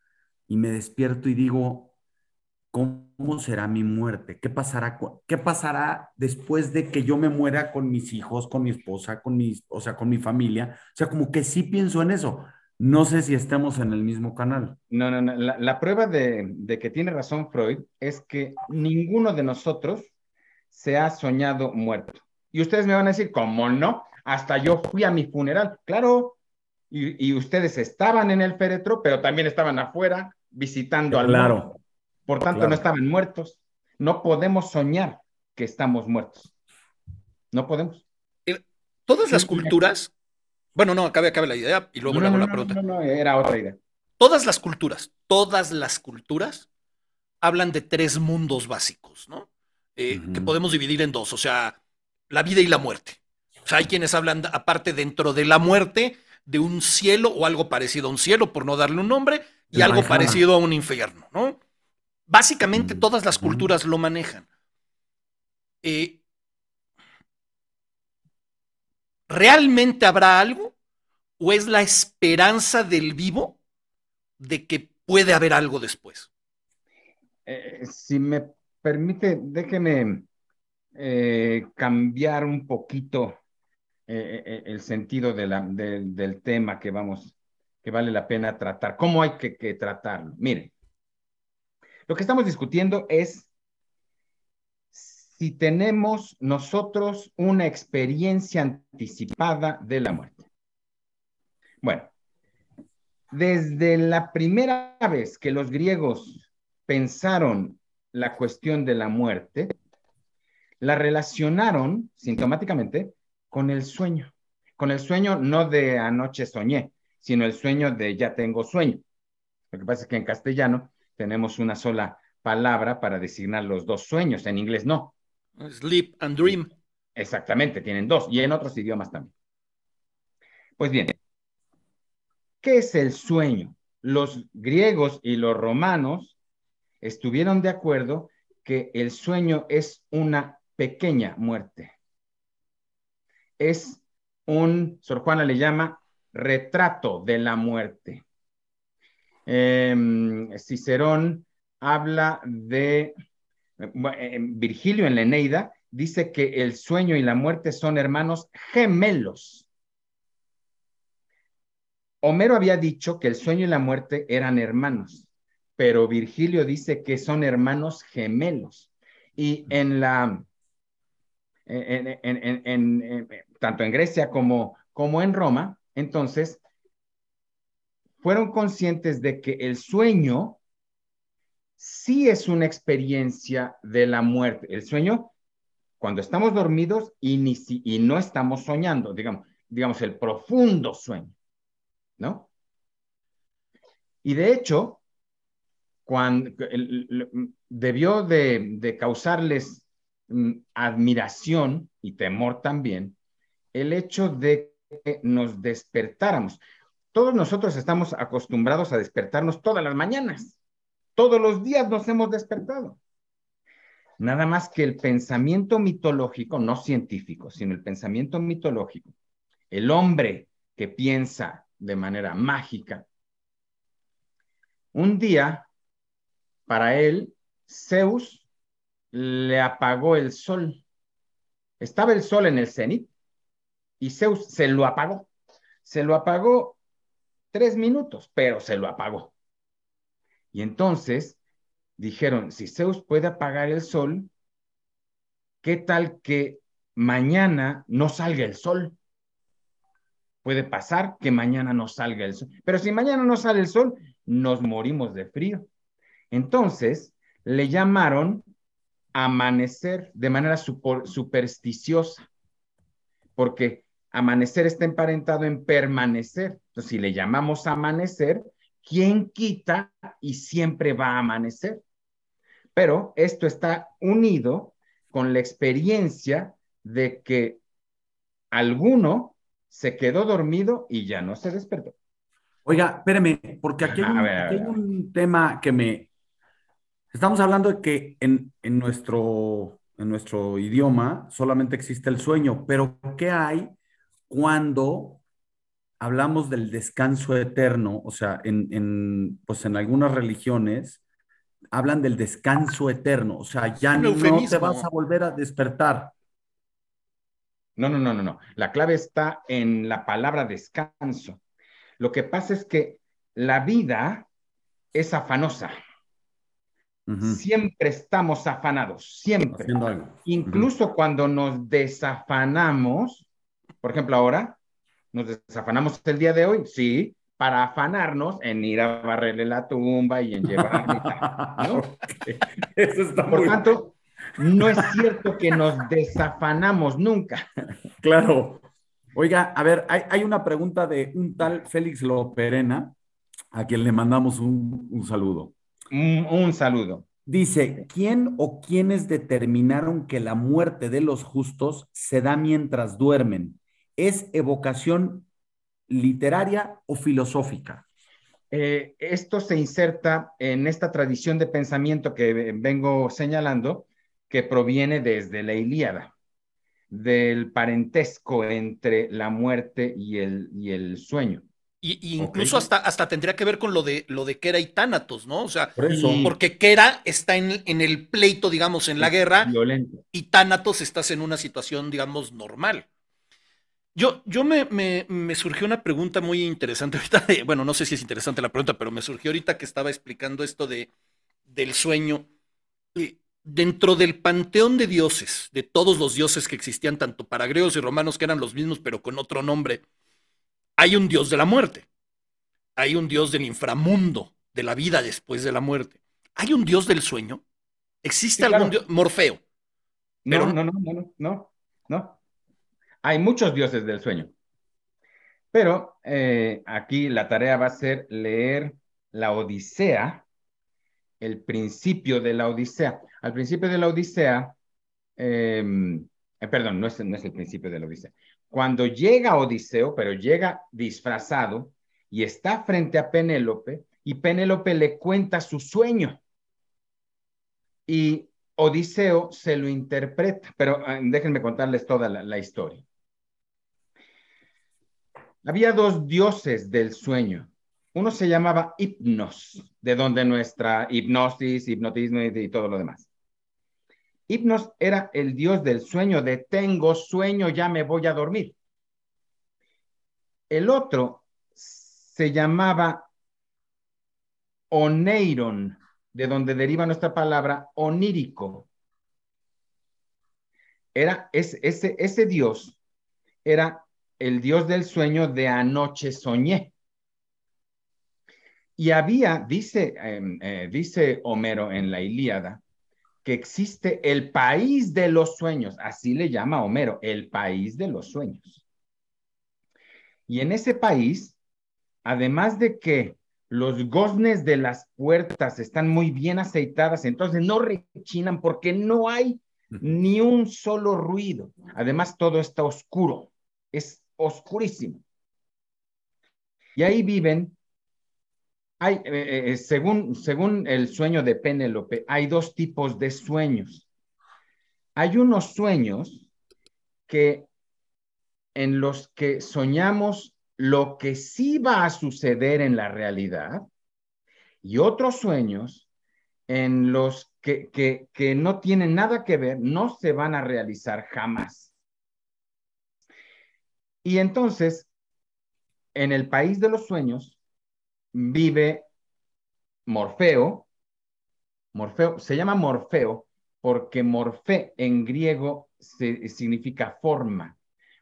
y me despierto y digo, ¿cómo será mi muerte? ¿Qué pasará, ¿Qué pasará después de que yo me muera con mis hijos, con mi esposa, con mis, o sea, con mi familia? O sea, como que sí pienso en eso. No sé si estemos en el mismo canal. No, no, no. La, prueba de, de, que tiene razón Freud es que ninguno de nosotros se ha soñado muerto. Y ustedes me van a decir, ¿cómo no? Hasta yo fui a mi funeral. Claro. Y, y ustedes estaban en el féretro, pero también estaban afuera visitando al claro. Por tanto, no estaban muertos. No podemos soñar que estamos muertos. No podemos. Eh, todas las culturas, bueno, no, acabe, acabe la idea y luego le hago la pregunta. No, no, era otra idea. Todas las culturas, todas las culturas hablan de tres mundos básicos, ¿no? Eh, que podemos dividir en dos, o sea, la vida y la muerte. O sea, hay quienes hablan aparte dentro de la muerte de un cielo o algo parecido a un cielo, por no darle un nombre, y algo parecido a un infierno, ¿no? Básicamente mm, todas las culturas lo manejan. Eh, ¿realmente habrá algo? ¿O es la esperanza del vivo de que puede haber algo después? Eh, si me permite, déjeme eh, cambiar un poquito eh, el sentido del tema que vamos, que vale la pena tratar. ¿Cómo hay que, tratarlo? Mire, lo que estamos discutiendo es si tenemos nosotros una experiencia anticipada de la muerte. Bueno, desde la primera vez que los griegos pensaron la cuestión de la muerte, la relacionaron sintomáticamente con el sueño. Con el sueño no de anoche soñé, sino el sueño de ya tengo sueño. Lo que pasa es que en castellano tenemos una sola palabra para designar los dos sueños, en inglés no. Sleep and dream. Exactamente, tienen dos y en otros idiomas también. Pues bien, ¿qué es el sueño? Los griegos y los romanos estuvieron de acuerdo que el sueño es una pequeña muerte. Es un, Sor Juana le llama retrato de la muerte. Em, Cicerón habla de eh, Virgilio en la Eneida dice que el sueño y la muerte son hermanos gemelos. Homero había dicho que el sueño y la muerte eran hermanos, pero Virgilio dice que son hermanos gemelos. Y en la, tanto en Grecia como, como en Roma, entonces, fueron conscientes de que el sueño sí es una experiencia de la muerte. El sueño, cuando estamos dormidos y, y no estamos soñando, digamos, digamos, el profundo sueño, ¿no? Y de hecho, cuando debió de, causarles mm, admiración y temor también el hecho de nos despertáramos. Todos nosotros estamos acostumbrados a despertarnos todas las mañanas. Todos los días nos hemos despertado. Nada más que el pensamiento mitológico, no científico, sino el pensamiento mitológico, el hombre que piensa de manera mágica, un día, para él, Zeus le apagó el sol. Estaba el sol en el cenit y Zeus se lo apagó. Se lo apagó tres minutos, pero se lo apagó. Y entonces dijeron, si Zeus puede apagar el sol, ¿qué tal que mañana no salga el sol? Puede pasar que mañana no salga el sol. Pero si mañana no sale el sol, nos morimos de frío. Entonces, le llamaron amanecer de manera supersticiosa, porque amanecer está emparentado en permanecer. Entonces, si le llamamos amanecer, ¿Quién quita y siempre va a amanecer? Pero esto está unido con la experiencia de que alguno se quedó dormido y ya no se despertó. Oiga, espéreme, porque aquí hay, un, tema que me... Estamos hablando de que en, en, nuestro, en nuestro idioma solamente existe el sueño, pero ¿qué hay cuando hablamos del descanso eterno, o sea, en, pues en algunas religiones hablan del descanso eterno, o sea, ya no te vas a volver a despertar. No, no, no, no, no. La clave está en la palabra descanso. Lo que pasa es que la vida es afanosa. Siempre estamos afanados, siempre. Incluso cuando nos desafanamos, por ejemplo, ahora ¿Nos desafanamos el día de hoy? Sí, para afanarnos en ir a barrerle la tumba y en llevarle. *laughs* ¿no? Eso está Por tanto, no es cierto que nos desafanamos nunca. Claro. Oiga, a ver, hay, una pregunta de un tal Félix Loperena, a quien le mandamos un, saludo. un saludo. Dice, ¿quién o quiénes determinaron que la muerte de los justos se da mientras duermen? ¿Es evocación literaria o filosófica? Eh, esto se inserta en esta tradición de pensamiento que vengo señalando, que proviene desde la Ilíada. del parentesco entre la muerte y el, y el sueño. Y, incluso hasta, hasta tendría que ver con lo de, lo de Kera y Tánatos, ¿no? O sea, porque Kera está en, en, el pleito, digamos, en la guerra, y Tánatos estás en una situación, digamos, normal. Yo, yo me, me, surgió una pregunta muy interesante ahorita, bueno, no sé si es interesante la pregunta, pero me surgió ahorita que estaba explicando esto de, del sueño. Dentro del panteón de dioses, de todos los dioses que existían, tanto para griegos y romanos, que eran los mismos, pero con otro nombre, hay un dios de la muerte, hay un dios del inframundo, de la vida después de la muerte. ¿Hay un dios del sueño? ¿Existe algún dios? Morfeo. No, no, no, no, no, no. Hay muchos dioses del sueño. Pero eh, aquí la tarea va a ser leer la Odisea, el principio de la Odisea. Al principio de la Odisea, em, eh, perdón, no es, el principio de la Odisea. Cuando llega Odiseo, pero llega disfrazado y está frente a Penélope, y Penélope le cuenta su sueño. Y Odiseo se lo interpreta, pero ah, déjenme contarles toda la, historia. Había dos dioses del sueño. Uno se llamaba Hipnos, de donde nuestra hipnosis, hipnotismo y todo lo demás. Hipnos era el dios del sueño, de tengo sueño, ya me voy a dormir. El otro se llamaba Oneiron, de donde deriva nuestra palabra onírico. Era ese, ese, dios, era el dios del sueño de anoche soñé. Y había, dice, em, eh, dice Homero en la Ilíada, que existe el país de los sueños, así le llama Homero, el país de los sueños. Y en ese país, además de que los goznes de las puertas están muy bien aceitadas, entonces no rechinan porque no hay ni un solo ruido. Además, todo está oscuro, es oscurísimo. Y ahí viven hay, eh, eh, eh, según, según el sueño de Penélope, hay dos tipos de sueños. Hay unos sueños que en los que soñamos lo que sí va a suceder en la realidad y otros sueños en los que, que, que no tienen nada que ver, no se van a realizar jamás. Y entonces, en el país de los sueños, vive Morfeo. Morfeo se llama Morfeo porque morfe en griego significa forma,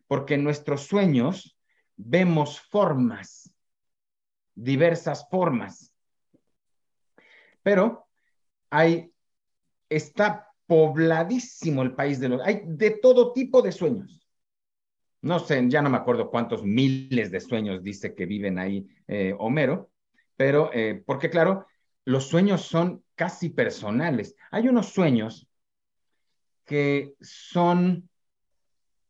porque en nuestros sueños vemos formas, diversas formas. Pero hay, está pobladísimo el país de los, hay de todo tipo de sueños. No sé, ya no me acuerdo cuántos miles de sueños dice que viven ahí eh, Homero, pero eh, porque claro, los sueños son casi personales. Hay unos sueños que son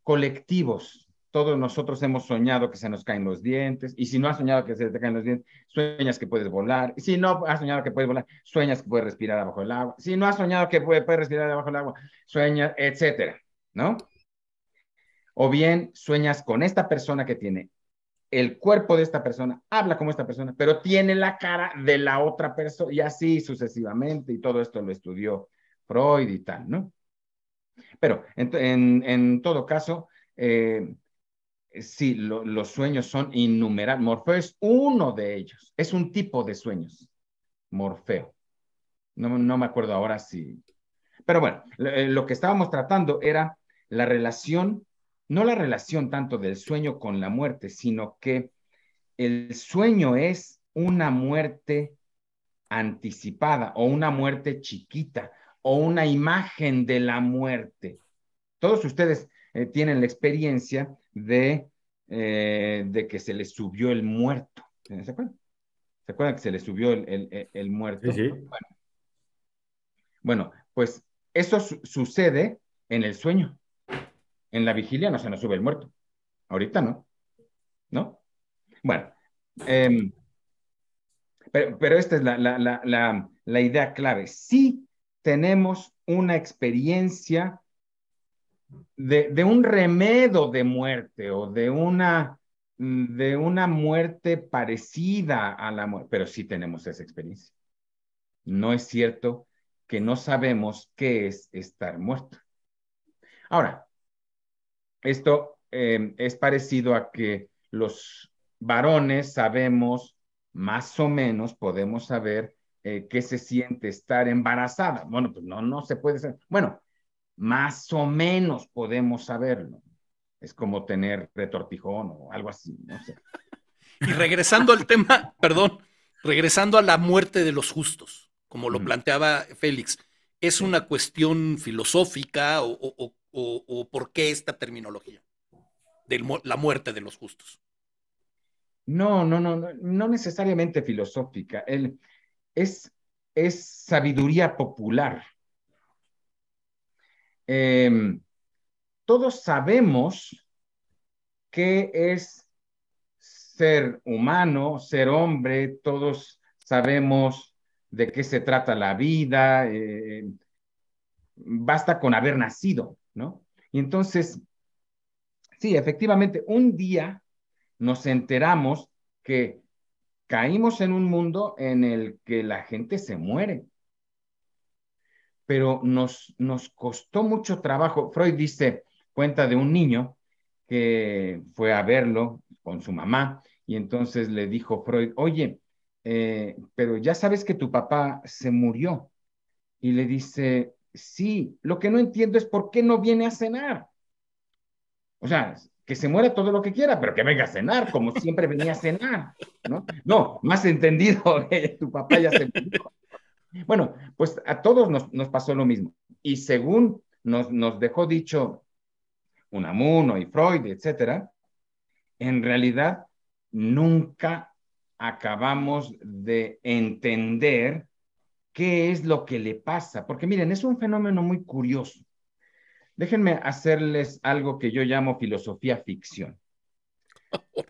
colectivos. Todos nosotros hemos soñado que se nos caen los dientes, y si no has soñado que se te caen los dientes, sueñas que puedes volar. Si no has soñado que puedes volar, sueñas que puedes respirar abajo del agua. Si no has soñado que puedes, respirar abajo del agua, sueñas, etcétera, ¿no? O bien sueñas con esta persona que tiene el cuerpo de esta persona, habla como esta persona, pero tiene la cara de la otra persona y así sucesivamente, y todo esto lo estudió Freud y tal, ¿no? Pero en, todo caso, eh, sí, los sueños son innumerables. Morfeo es uno de ellos, es un tipo de sueños, Morfeo. No, no me acuerdo ahora si... Pero bueno, eh, lo que estábamos tratando era la relación no la relación tanto del sueño con la muerte, sino que el sueño es una muerte anticipada o una muerte chiquita o una imagen de la muerte. Todos ustedes eh, tienen la experiencia de, eh, de que se les subió el muerto. ¿Se acuerdan? ¿Se acuerdan que se les subió el, muerto? Sí, Bueno. bueno, pues eso sucede en el sueño. En la vigilia no se nos sube el muerto. Ahorita no. ¿No? Bueno. Em, pero, esta es la, idea clave. Sí tenemos una experiencia de, un remedo de muerte o de una, de una muerte parecida a la muerte, pero sí tenemos esa experiencia. No es cierto que no sabemos qué es estar muerto. Ahora, esto eh, es parecido a que los varones sabemos más o menos, podemos saber eh, qué se siente estar embarazada. Bueno, pues no, no se puede saber. Bueno, más o menos podemos saberlo. Es como tener retortijón o algo así, no sé. *laughs* Y regresando al tema, perdón, regresando a la muerte de los justos, como lo planteaba Félix, ¿es una cuestión filosófica o, por qué esta terminología de la muerte de los justos? No, no, no, no, necesariamente filosófica. es, es sabiduría popular. Em, todos sabemos qué es ser humano, ser hombre, todos sabemos de qué se trata la vida, eh, basta con haber nacido, Y entonces, sí, efectivamente, un día nos enteramos que caímos en un mundo en el que la gente se muere pero nos, nos costó mucho trabajo. Freud dice, cuenta de un niño que fue a verlo con su mamá y entonces le dijo Freud, oye, eh, pero ya sabes que tu papá se murió. Y le dice, sí, lo que no entiendo es por qué no viene a cenar. O sea, que se muera todo lo que quiera, pero que venga a cenar, como siempre venía a cenar, ¿no? No, más entendido, *laughs* tu papá ya se murió. Bueno, pues a todos nos, pasó lo mismo. Y según nos, nos dejó dicho Unamuno y Freud, etcétera, en realidad nunca acabamos de entender qué es lo que le pasa. Porque miren, es un fenómeno muy curioso. Déjenme hacerles algo que yo llamo filosofía ficción.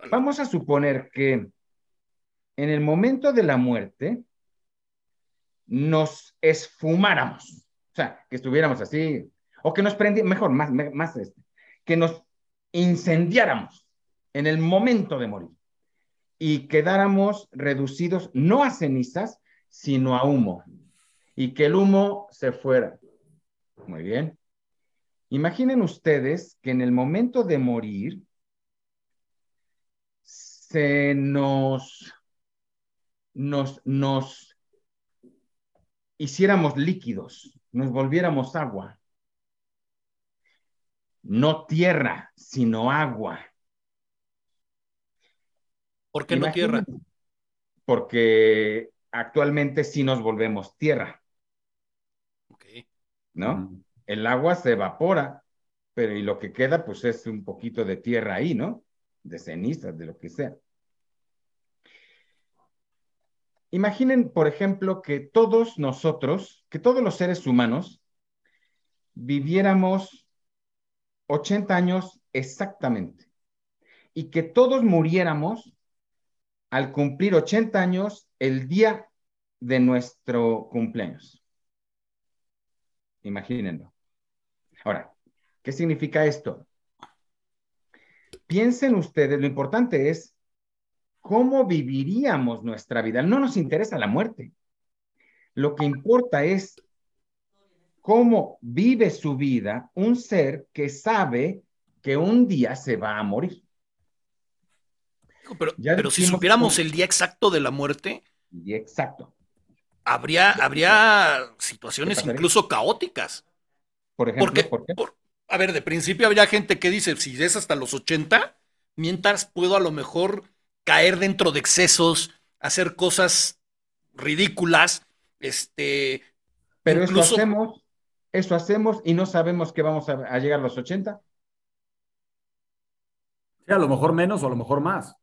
Vamos a suponer que en el momento de la muerte, nos esfumáramos, o sea, que estuviéramos así, o que nos prendiéramos, mejor, más, más este, que nos incendiáramos en el momento de morir y quedáramos reducidos no a cenizas, sino a humo, y que el humo se fuera. Muy bien. Imaginen ustedes que en el momento de morir se nos, nos, nos hiciéramos líquidos, nos volviéramos agua. No tierra, sino agua. ¿Por qué no tierra? Porque actualmente sí nos volvemos tierra. Ok. ¿No? El agua se evapora, pero y lo que queda pues es un poquito de tierra ahí, ¿no? De cenizas, de lo que sea. Imaginen, por ejemplo, que todos nosotros, que todos los seres humanos, viviéramos 80 años exactamente y que todos muriéramos al cumplir 80 años el día de nuestro cumpleaños. Imagínenlo. Ahora, ¿qué significa esto? Piensen ustedes, lo importante es cómo viviríamos nuestra vida. No nos interesa la muerte. Lo que importa es cómo vive su vida un ser que sabe que un día se va a morir. Pero, si supiéramos el día exacto de la muerte. Día exacto. Habría, habría situaciones incluso caóticas. Por ejemplo, ¿por qué? a ver, de principio habría gente que dice, si es hasta los 80, mientras puedo a lo mejor caer dentro de excesos, hacer cosas ridículas, este... Pero eso hacemos, eso hacemos y no sabemos que vamos a, llegar a los 80. Sí, a lo mejor menos o a lo mejor más.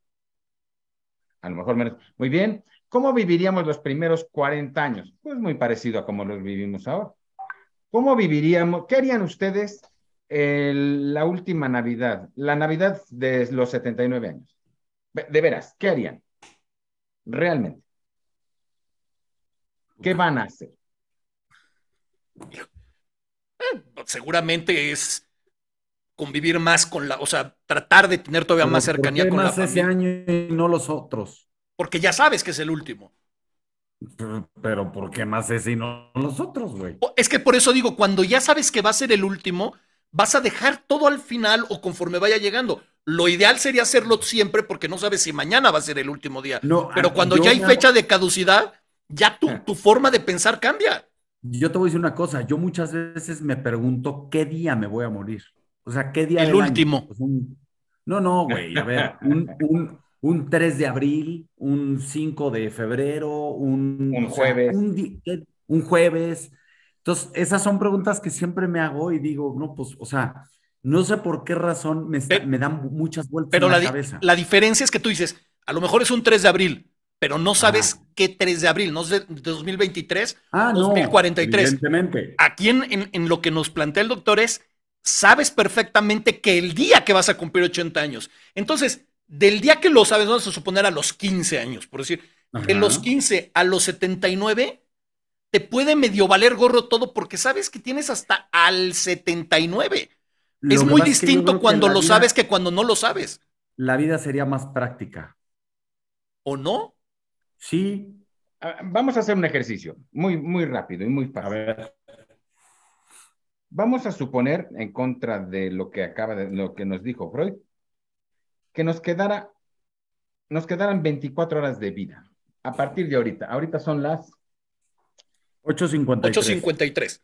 A lo mejor menos. Muy bien. ¿Cómo viviríamos los primeros 40 años? Pues muy parecido a como los vivimos ahora. ¿Cómo viviríamos? ¿Qué harían ustedes la última Navidad? La Navidad de los 79 años. De veras, ¿qué harían? Realmente. ¿Qué van a hacer? Eh, seguramente es convivir más con la, o sea, tratar de tener todavía más cercanía con la familia. ese año y no los otros? Porque ya sabes que es el último. Pero, ¿por qué más ese y no los otros, güey? Es que por eso digo, cuando ya sabes que va a ser el último, vas a dejar todo al final o conforme vaya llegando. Lo ideal sería hacerlo siempre porque no sabes si mañana va a ser el último día. No, Pero cuando ya hay fecha de caducidad, ya tu, *laughs* tu forma de pensar cambia. Yo te voy a decir una cosa, yo muchas veces me pregunto qué día me voy a morir. O sea, ¿qué día? El último. Pues no, no, güey, a ver, *laughs* un, un, 3 de abril, un 5 de febrero, un, un jueves. un, jueves. Entonces, esas son preguntas que siempre me hago y digo, no, pues, o sea, no sé por qué razón me, me dan muchas vueltas pero en la, la cabeza. La diferencia es que tú dices, a lo mejor es un 3 de abril, pero no sabes qué 3 de abril, no es de 2023, ah, 2043. evidentemente. Aquí en, en, lo que nos plantea el doctor es, sabes perfectamente que el día que vas a cumplir 80 años. Entonces, del día que lo sabes, vamos a suponer a los 15 años, por decir, de los 15 a los 79, te puede medio valer gorro todo porque sabes que tienes hasta al 79. es muy distinto cuando lo sabes que cuando no lo sabes. La vida sería más práctica. ¿O no? Sí. Vamos a hacer un ejercicio muy, muy rápido y muy fácil. A ver. Vamos a suponer, en contra de lo que acaba de, lo que nos dijo Freud, que nos quedara, nos quedaran 24 horas de vida. A partir de ahorita. Ahorita son las 8.53.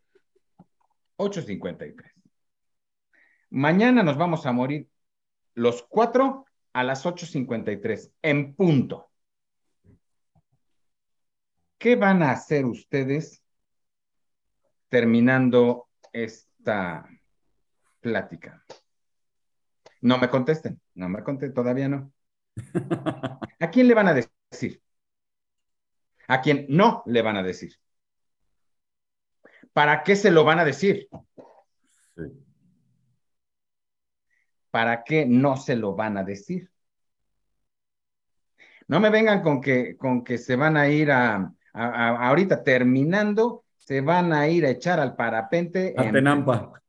8.53. Mañana nos vamos a morir los cuatro a las 8.53, en punto. ¿Qué van a hacer ustedes terminando esta plática? No me contesten, no me contesten, todavía no. *laughs* ¿A quién le van a decir? ¿A quién no le van a decir? ¿Para qué se lo van a decir? ¿Para qué no se lo van a decir? No me vengan con que, con que se van a ir a, ahorita terminando, se van a ir a echar al parapente. A Tenampa.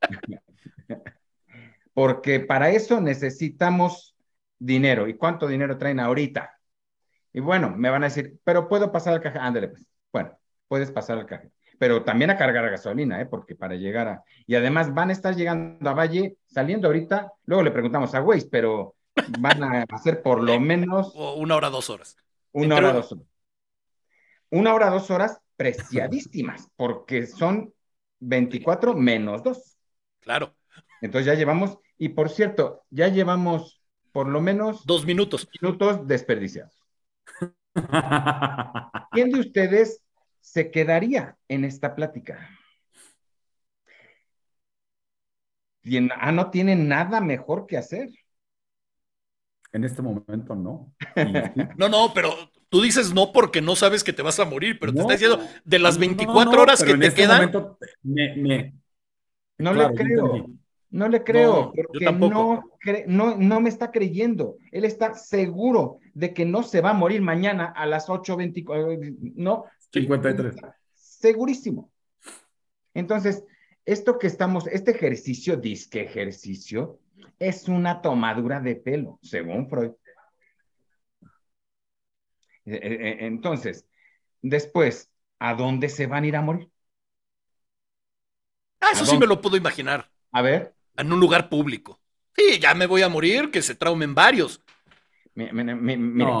*laughs* Porque para eso necesitamos dinero. ¿Y cuánto dinero traen ahorita? Y bueno, me van a decir, pero puedo pasar al cajero. Ándale, pues. Bueno, puedes pasar al cajero. Pero también a cargar gasolina, ¿eh? Porque para llegar a. Y además van a estar llegando a Valle, saliendo ahorita. Luego le preguntamos a Waze, pero van a hacer por lo *laughs* menos. Una hora, dos horas. Una hora, dos horas una hora, dos horas preciadísimas, porque son 24 menos 2. Claro. Entonces ya llevamos, y por cierto, ya llevamos por lo menos dos minutos. Minutos desperdiciados. ¿Quién de ustedes se quedaría en esta plática? Ah, no tiene nada mejor que hacer. En este momento no. *laughs* no, no, pero Tú dices no porque no sabes que te vas a morir, pero te está diciendo de las 24 horas que te este quedan. No le creo. No le creo, porque no, no, no, me está creyendo. Él está seguro de que no se va a morir mañana a las 8.24. No. 53. Segurísimo. Entonces, esto que estamos, este ejercicio, disque ejercicio, es una tomadura de pelo, según Freud. Eh, eh, eh, entonces, después, ¿a dónde se van a ir a morir? Ah, eso sí me lo puedo imaginar. A ver. En un lugar público. Sí, ya me voy a morir, que se traumen varios. no,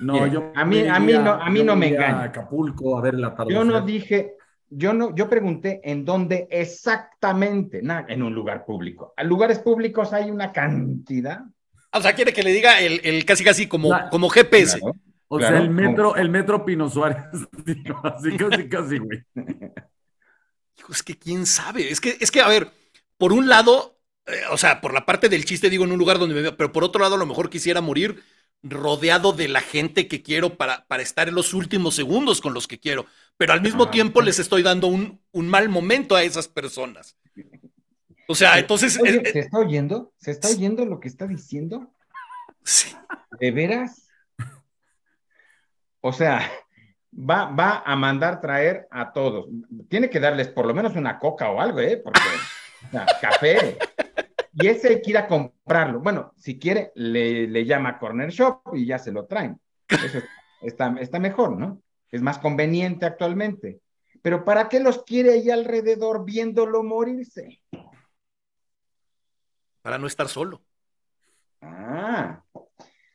no yo a mí, a mí no, a mí no me engaña. Acapulco a ver la Yo no dije, yo no, yo pregunté en dónde exactamente, nada, en un lugar público. A lugares públicos hay una cantidad. O sea, quiere que le diga el, casi casi como, como GPS. O sea, el metro, el metro Pino Suárez. *laughs* así casi, casi, güey. *laughs* Hijo, es que quién sabe. Es que, es que, a ver, por un lado, eh, o sea, por la parte del chiste, digo, en un lugar donde me veo, pero por otro lado, a lo mejor quisiera morir rodeado de la gente que quiero para, para estar en los últimos segundos con los que quiero. Pero al mismo tiempo les estoy dando un, un, mal momento a esas personas. O sea, entonces. ¿Se está oyendo? ¿Se está oyendo lo que está diciendo? Sí. ¿De veras? O sea, va, va a mandar traer a todos. Tiene que darles por lo menos una coca o algo, ¿eh? Porque, café. y ese a comprarlo. Bueno, si quiere, le, le llama Corner Shop y ya se lo traen. Eso está, está mejor, ¿no? Es más conveniente actualmente. Pero ¿para qué los quiere ahí alrededor viéndolo morirse? Para no estar solo. Ah,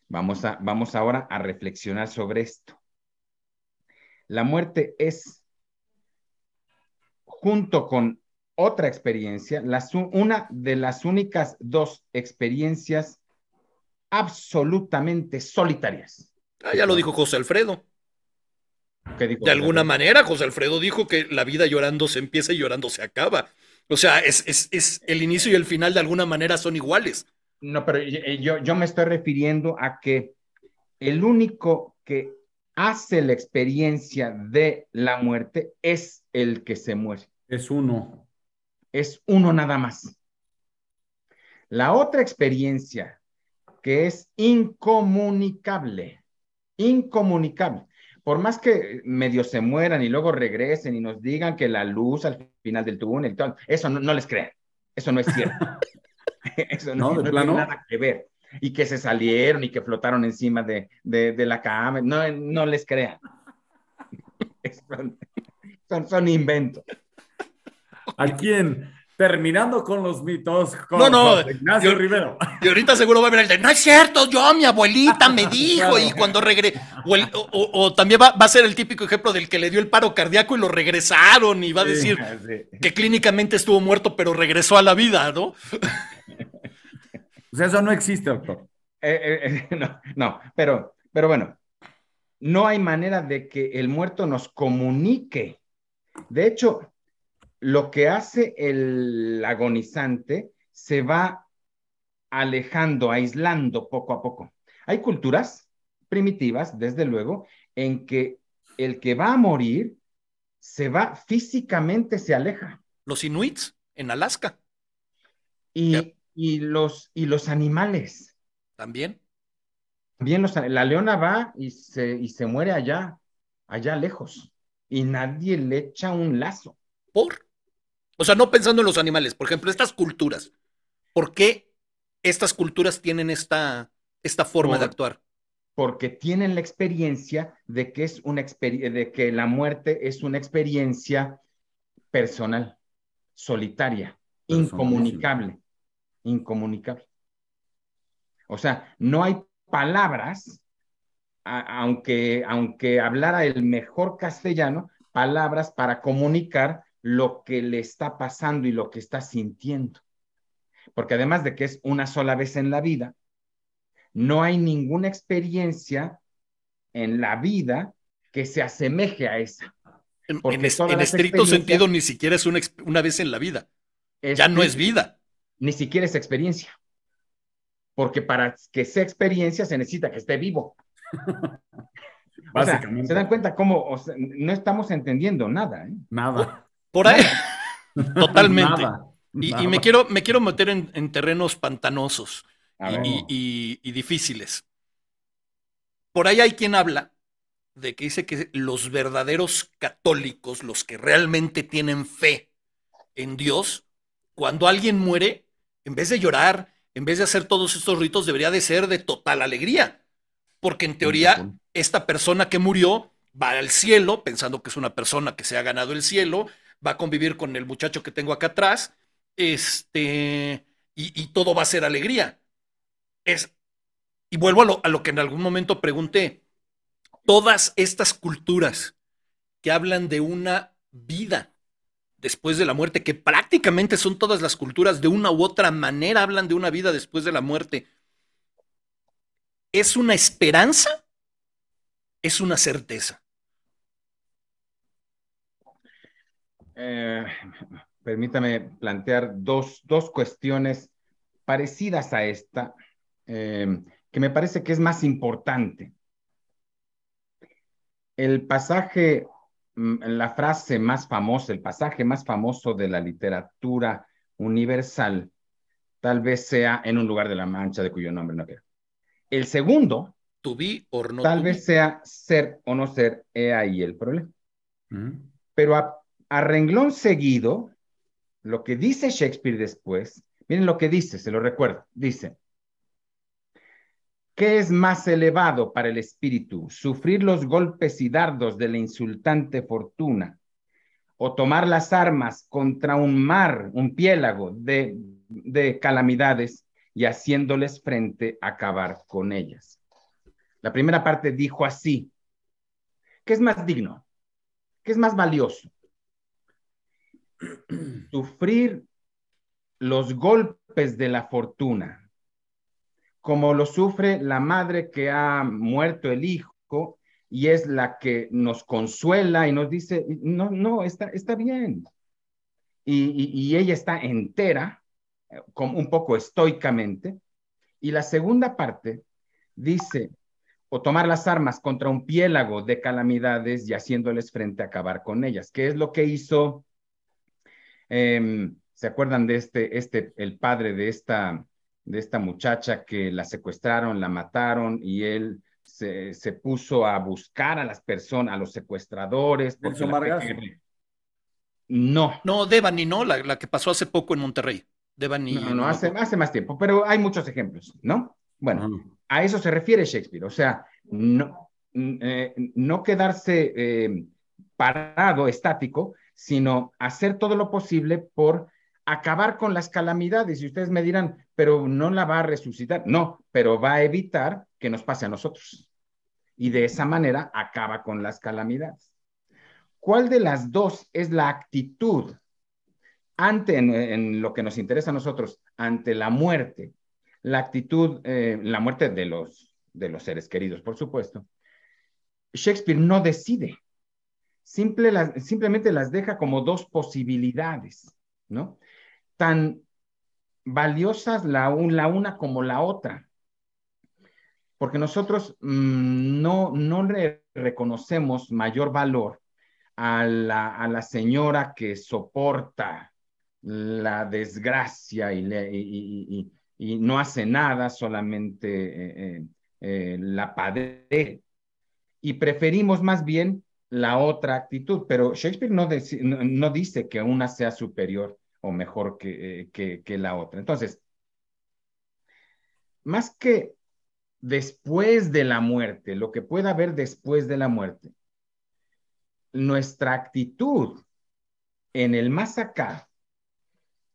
vamos, a, vamos ahora a reflexionar sobre esto. La muerte es, junto con otra experiencia, una de las únicas dos experiencias absolutamente solitarias. Ah, ya lo dijo José Alfredo. de alguna manera, José Alfredo dijo que la vida llorando se empieza y llorando se acaba. O sea, es, es, el inicio y el final de alguna manera son iguales. No, pero yo, yo me estoy refiriendo a que el único que hace la experiencia de la muerte es el que se muere. Es uno. Es uno nada más. La otra experiencia que es incomunicable, incomunicable. Por más que medio se mueran y luego regresen y nos digan que la luz al final del túnel, eso no, les crean. Eso no es cierto. *laughs* *laughs* eso no, no tiene nada que ver y que se salieron y que flotaron encima de, de, la cama. No, no les crean. *laughs* son, son, inventos. ¿A quién? Terminando con los mitos con no, no, Ignacio Rivero. Y ahorita seguro va a venir el de, no es cierto, yo, mi abuelita me *laughs* dijo, y cuando regresó, o, también va, a ser el típico ejemplo del que le dio el paro cardíaco y lo regresaron, y va a decir que clínicamente estuvo muerto, pero regresó a la vida, ¿no? *laughs* O sea, eso no existe, doctor. Eh, eh, eh, *laughs* no, no, pero, pero bueno, no hay manera de que el muerto nos comunique. De hecho, lo que hace el agonizante se va alejando, aislando poco a poco. Hay culturas primitivas, desde luego, en que el que va a morir se va físicamente, se aleja. Los inuits en Alaska. Y, y los, y los animales. También. Bien, la leona va y se, y se muere allá, allá lejos, y nadie le echa un lazo. ¿Por? O sea, no pensando en los animales, por ejemplo, estas culturas. ¿Por qué estas culturas tienen esta, esta forma de actuar? Porque tienen la experiencia de que, es una de que la muerte es una experiencia personal, solitaria, incomunicable incomunicable. O sea, no hay palabras, aunque, aunque hablara el mejor castellano, palabras para comunicar lo que le está pasando y lo que está sintiendo. Porque además de que es una sola vez en la vida, no hay ninguna experiencia en la vida que se asemeje a esa. en, estricto sentido, ni siquiera es una, una vez en la vida. ya no es vida ni siquiera es experiencia. Porque para que sea experiencia se necesita que esté vivo. *laughs* Básicamente. se dan cuenta cómo no estamos entendiendo nada. ¿eh? Nada. Por ahí. *laughs* Totalmente. Y, me, quiero, me quiero meter en, terrenos pantanosos y, y, difíciles. Por ahí hay quien habla de que dice que los verdaderos católicos, los que realmente tienen fe en Dios, cuando alguien muere, en vez de llorar, en vez de hacer todos estos ritos, debería de ser de total alegría. Porque en teoría, esta persona que murió va al cielo, pensando que es una persona que se ha ganado el cielo, va a convivir con el muchacho que tengo acá atrás, este, y, todo va a ser alegría. Es, y vuelvo a lo, a lo que en algún momento pregunté, todas estas culturas que hablan de una vida después de la muerte, que prácticamente son todas las culturas de una u otra manera hablan de una vida después de la muerte. ¿Es una esperanza? ¿Es una certeza? Eh, permítame plantear dos, cuestiones parecidas a esta, eh, que me parece que es más importante. El pasaje la frase más famosa, el pasaje más famoso de la literatura universal, tal vez sea en un lugar de la mancha de cuyo nombre no quiero. El segundo, to be or no tal vez sea ser o no ser, he ahí el problema. Pero a, renglón seguido, lo que dice Shakespeare después, Miren lo que dice, se lo recuerdo. Dice, ¿qué es más elevado para el espíritu? ¿Sufrir los golpes y dardos de la insultante fortuna? ¿O tomar las armas contra un mar, un piélago de, de calamidades y haciéndoles frente acabar con ellas? La primera parte dijo así, ¿qué es más digno? ¿Qué es más valioso? *clears throat* Sufrir los golpes de la fortuna, como lo sufre la madre que ha muerto el hijo y es la que nos consuela y nos dice, no, no, está, está bien. Y, ella está entera, como un poco estoicamente. Y la segunda parte dice, o tomar las armas contra un piélago de calamidades y haciéndoles frente a acabar con ellas, ¿Qué es lo que hizo, em, ¿se acuerdan de este, este, el padre de esta, de esta muchacha que la secuestraron, la mataron y él se, se puso a buscar a las personas, a los secuestradores? No. No, Devani, ¿no? La, la, que pasó hace poco en Monterrey. Devani. No, no, hace, hace más tiempo, pero hay muchos ejemplos, ¿no? Bueno, a eso se refiere Shakespeare, o sea, no, eh, no quedarse eh, parado, estático, sino hacer todo lo posible por acabar con las calamidades. Y ustedes me dirán, pero no la va a resucitar. No, pero va a evitar que nos pase a nosotros. Y de esa manera acaba con las calamidades. ¿Cuál de las dos es la actitud ante en lo que nos interesa a nosotros, ante la muerte? la actitud, eh, la muerte de los, de los seres queridos, por supuesto. Shakespeare no decide, simplemente las deja como dos posibilidades, ¿no? Tan valiosas la, una como la otra, porque nosotros mm, no, no le reconocemos mayor valor a la, a la señora que soporta la desgracia y, le, y, no hace nada, solamente eh, eh, eh, la padre. Y preferimos más bien la otra actitud, pero Shakespeare no, no, dice que una sea superior o mejor que, que, la otra. Entonces, más que después de la muerte, lo que pueda haber después de la muerte, nuestra actitud en el más acá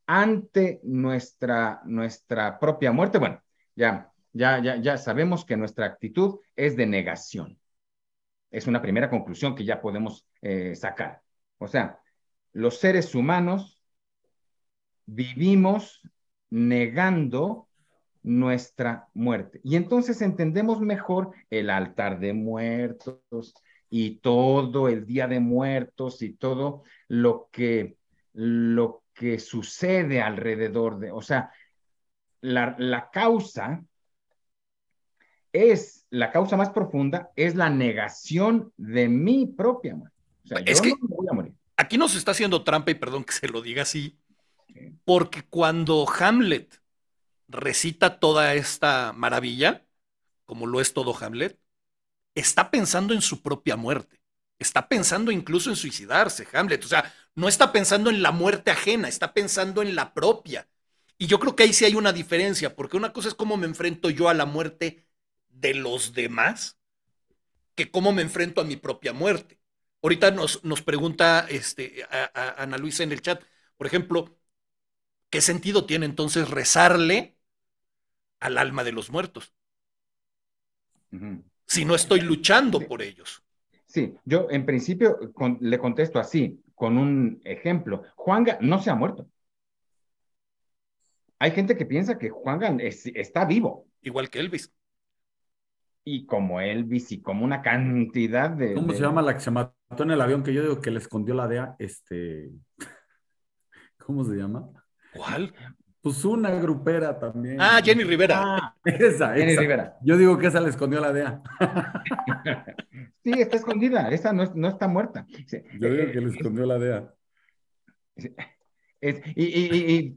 ante nuestra, nuestra propia muerte, bueno, ya, ya, ya, ya sabemos que nuestra actitud es de negación. Es una primera conclusión que ya podemos eh, sacar. O sea, los seres humanos vivimos negando nuestra muerte. Y entonces entendemos mejor el altar de muertos y todo el día de muertos y todo lo que, lo que sucede alrededor de, o sea, la, causa es, la causa más profunda es la negación de mi propia muerte. O sea, es que voy a morir. Aquí nos está haciendo trampa y perdón que se lo diga así, porque cuando Hamlet recita toda esta maravilla, como lo es todo Hamlet, está pensando en su propia muerte. Está pensando incluso en suicidarse, Hamlet. O sea, no está pensando en la muerte ajena, está pensando en la propia. Y yo creo que ahí sí hay una diferencia, porque una cosa es cómo me enfrento yo a la muerte de los demás, que cómo me enfrento a mi propia muerte. Ahorita nos, nos pregunta este, a, Ana Luisa en el chat, por ejemplo, ¿qué sentido tiene entonces rezarle al alma de los muertos? Si no estoy luchando por ellos. Sí, yo en principio le contesto así, con un ejemplo. Juanga no se ha muerto. Hay gente que piensa que Juanga está vivo. Igual que Elvis. Y como Elvis y como una cantidad de... ¿Cómo se llama la que se mató en el avión que yo digo que le escondió la DEA? Este... *laughs* ¿Cómo se llama? ¿Cuál? Pues una grupera también. Ah, Jenny Rivera. Ah, esa, Jenny Rivera. Yo digo que esa le escondió la DEA. *laughs* sí, está escondida, esa no, está muerta. Yo digo que le escondió la DEA. y,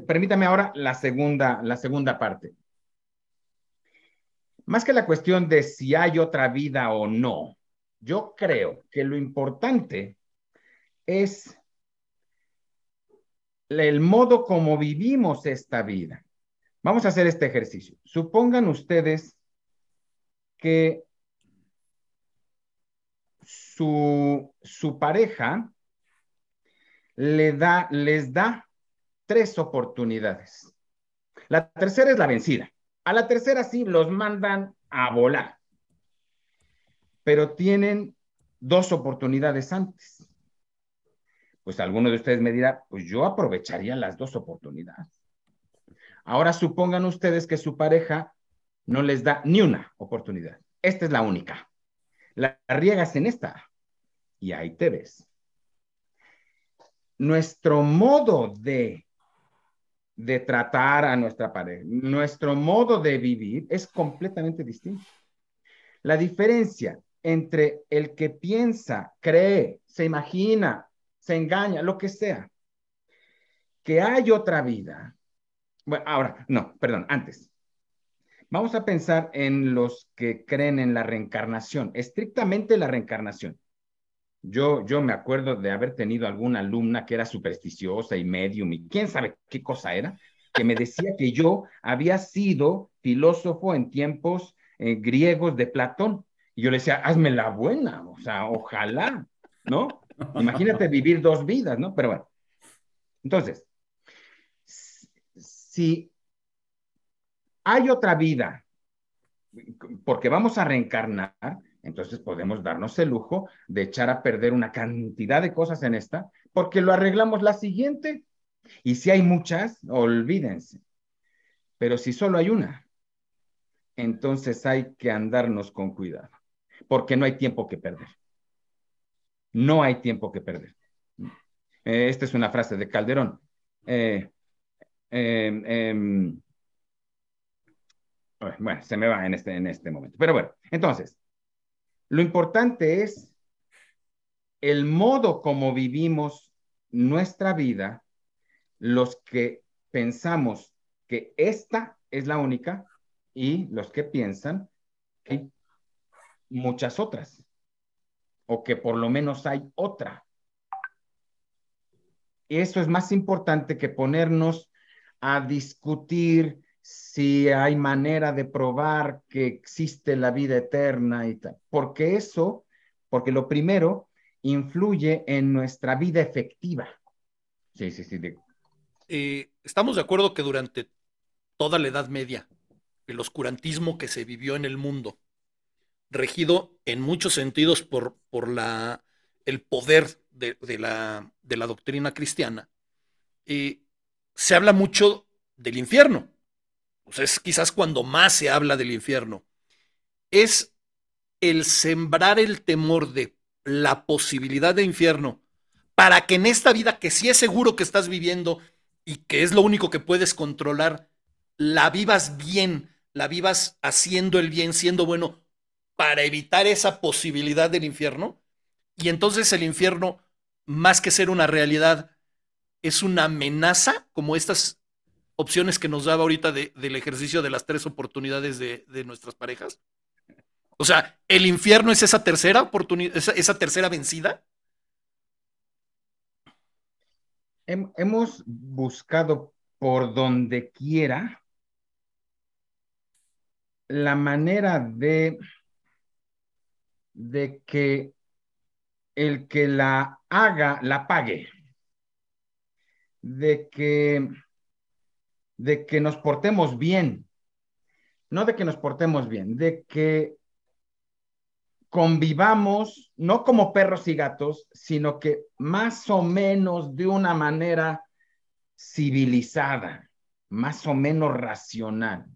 permítame ahora la segunda, la segunda parte. Más que la cuestión de si hay otra vida o no, yo creo que lo importante es el modo como vivimos esta vida. Vamos a hacer este ejercicio. Supongan ustedes que su, su pareja le da, les da tres oportunidades. La tercera es la vencida. A la tercera sí los mandan a volar. Pero tienen dos oportunidades antes. Pues alguno de ustedes me dirá, pues yo aprovecharía las dos oportunidades. Ahora supongan ustedes que su pareja no les da ni una oportunidad. Esta es la única. La riegas en esta y ahí te ves. Nuestro modo de, de tratar a nuestra pareja, nuestro modo de vivir es completamente distinto. La diferencia entre el que piensa, cree, se imagina, se engaña, lo que sea, que hay otra vida. Bueno, ahora, no, perdón, antes. Vamos a pensar en los que creen en la reencarnación, estrictamente la reencarnación. Yo, yo me acuerdo de haber tenido alguna alumna que era supersticiosa y medium y quién sabe qué cosa era, que me decía que yo había sido filósofo en tiempos eh, griegos de Platón. Y yo le decía, hazme la buena, o sea, ojalá, ¿no? Imagínate vivir dos vidas, ¿no? Pero bueno. Entonces, si hay otra vida, porque vamos a reencarnar, entonces podemos darnos el lujo de echar a perder una cantidad de cosas en esta, porque lo arreglamos la siguiente. Y si hay muchas, olvídense. Pero si solo hay una, entonces hay que andarnos con cuidado, porque no hay tiempo que perder. No hay tiempo que perder. Eh, esta es una frase de Calderón. Eh, em, em, bueno, se me va en este, en este momento. Pero bueno, entonces, lo importante es el modo como vivimos nuestra vida, los que pensamos que esta es la única y los que piensan que muchas otras o que por lo menos hay otra. Eso es más importante que ponernos a discutir si hay manera de probar que existe la vida eterna y tal. Porque eso, porque lo primero influye en nuestra vida efectiva. Sí, sí, sí. Eh, estamos de acuerdo que durante toda la Edad Media, el oscurantismo que se vivió en el mundo, regido en muchos sentidos por, por la, el poder de, la, de la, doctrina cristiana, eh, se habla mucho del infierno. es quizás cuando más se habla del infierno. Es el sembrar el temor de la posibilidad de infierno para que en esta vida que sí es seguro que estás viviendo y que es lo único que puedes controlar, la vivas bien, la vivas haciendo el bien, siendo bueno, para evitar esa posibilidad del infierno. Y entonces el infierno, más que ser una realidad, es una amenaza, como estas opciones que nos daba ahorita del ejercicio de las tres oportunidades de, nuestras parejas. O sea, el infierno es esa tercera oportunidad, esa, tercera vencida. Hemos buscado por donde quiera la manera de de que el que la haga, la pague, de que, de que nos portemos bien, no de que nos portemos bien, de que convivamos, no como perros y gatos, sino que más o menos de una manera civilizada, más o menos racional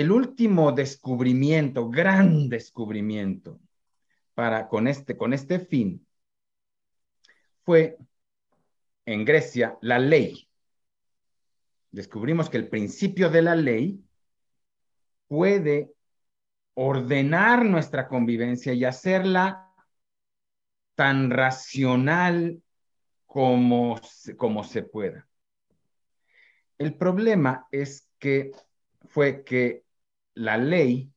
el último descubrimiento, gran descubrimiento para con este, con este fin fue en Grecia la ley. Descubrimos que el principio de la ley puede ordenar nuestra convivencia y hacerla tan racional como, como se pueda. El problema es que fue que la ley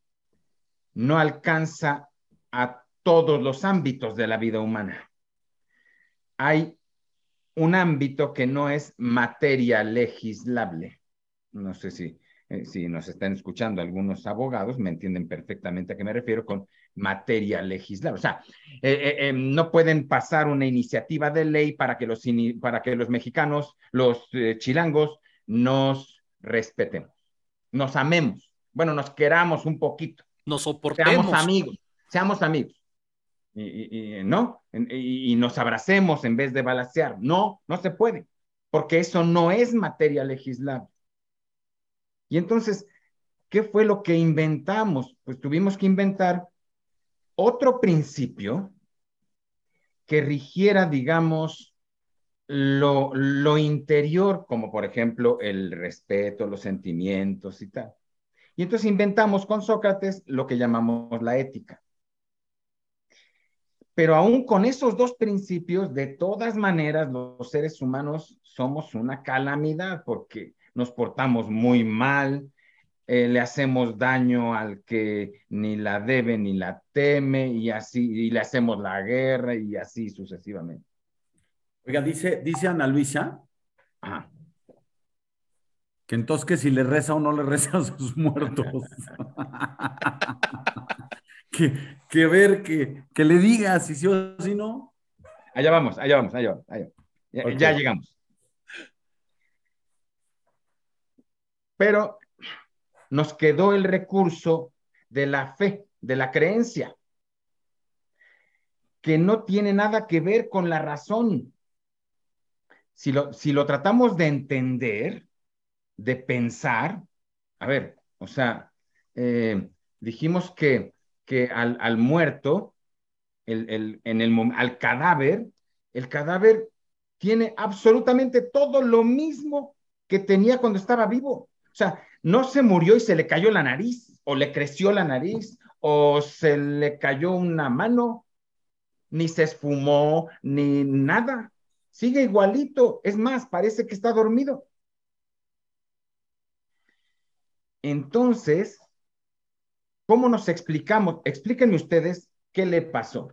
no alcanza a todos los ámbitos de la vida humana. Hay un ámbito que no es materia legislable. No sé si, eh, si nos están escuchando algunos abogados, me entienden perfectamente a qué me refiero con materia legislable. O sea, eh, eh, no pueden pasar una iniciativa de ley para que los, para que los mexicanos, los chilangos, nos respetemos, nos amemos, bueno, nos queramos un poquito. Nos soportemos. Seamos amigos, seamos amigos y, no, y, nos abracemos en vez de balancear. No, no se puede, porque eso no es materia legislable. Y entonces, ¿qué fue lo que inventamos? Pues tuvimos que inventar otro principio que rigiera, digamos, lo, lo interior, como por ejemplo el respeto, los sentimientos y tal. Y entonces inventamos con Sócrates lo que llamamos la ética. Pero aún con esos dos principios, de todas maneras, los seres humanos somos una calamidad porque nos portamos muy mal, eh, le hacemos daño al que ni la debe ni la teme y así, y le hacemos la guerra y así sucesivamente. Oiga, dice, dice Ana Luisa que entonces que si le reza o no le *laughs* reza a sus muertos. *laughs* que, ver, que, que le diga si sí o si no. Allá vamos, allá vamos, allá vamos. Ya, llegamos. Pero nos quedó el recurso de la fe, de la creencia, que no tiene nada que ver con la razón. Si lo, si lo tratamos de entender, de pensar, a ver, o sea, eh, dijimos que que al, muerto, el, en el, al cadáver, el cadáver tiene absolutamente todo lo mismo que tenía cuando estaba vivo. O sea, no se murió y se le cayó la nariz, o le creció la nariz, o se le cayó una mano, ni se esfumó, ni nada. Sigue igualito. Es más, parece que está dormido. Entonces, ¿Cómo nos explicamos? Explíquenme ustedes qué le pasó.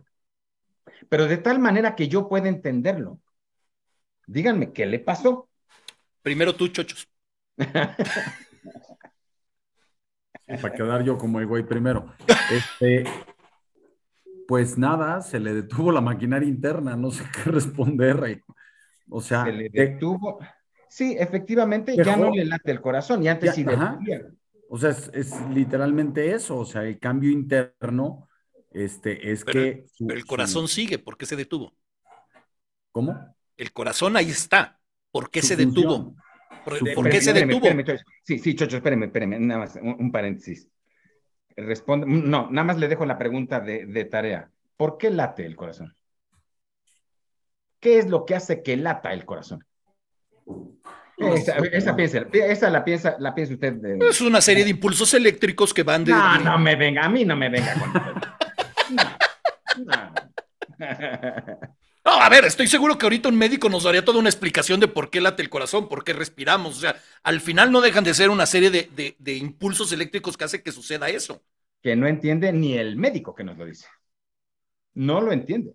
Pero de tal manera que yo pueda entenderlo. Díganme qué le pasó. Primero tú, chochos. para quedar yo como el güey primero. *laughs* Este, pues nada, se le detuvo la maquinaria interna, no sé qué responder. O sea, se le detuvo. Sí, efectivamente, ya no le late el corazón y antes sí o sea, es, literalmente eso, o sea, el cambio interno este, es que... el corazón sigue, ¿por qué se detuvo? ¿Cómo? El corazón ahí está, ¿por qué se detuvo? ¿Por, qué se detuvo? sí, sí, Chocho, espéreme, espéreme, nada más, un, paréntesis. Responde, no, nada más le dejo la pregunta de, de tarea. ¿Por qué late el corazón? ¿Qué es lo que hace que lata el corazón? Esa, piensa, esa la piensa, la piensa usted. Es una serie de impulsos eléctricos que van de. No, no me venga, a mí no me venga con no, a ver, estoy seguro que ahorita un médico nos daría toda una explicación de por qué late el corazón, por qué respiramos. O sea, al final no dejan de ser una serie de, de impulsos eléctricos que hace que suceda eso. Que no entiende ni el médico que nos lo dice. No lo entiende.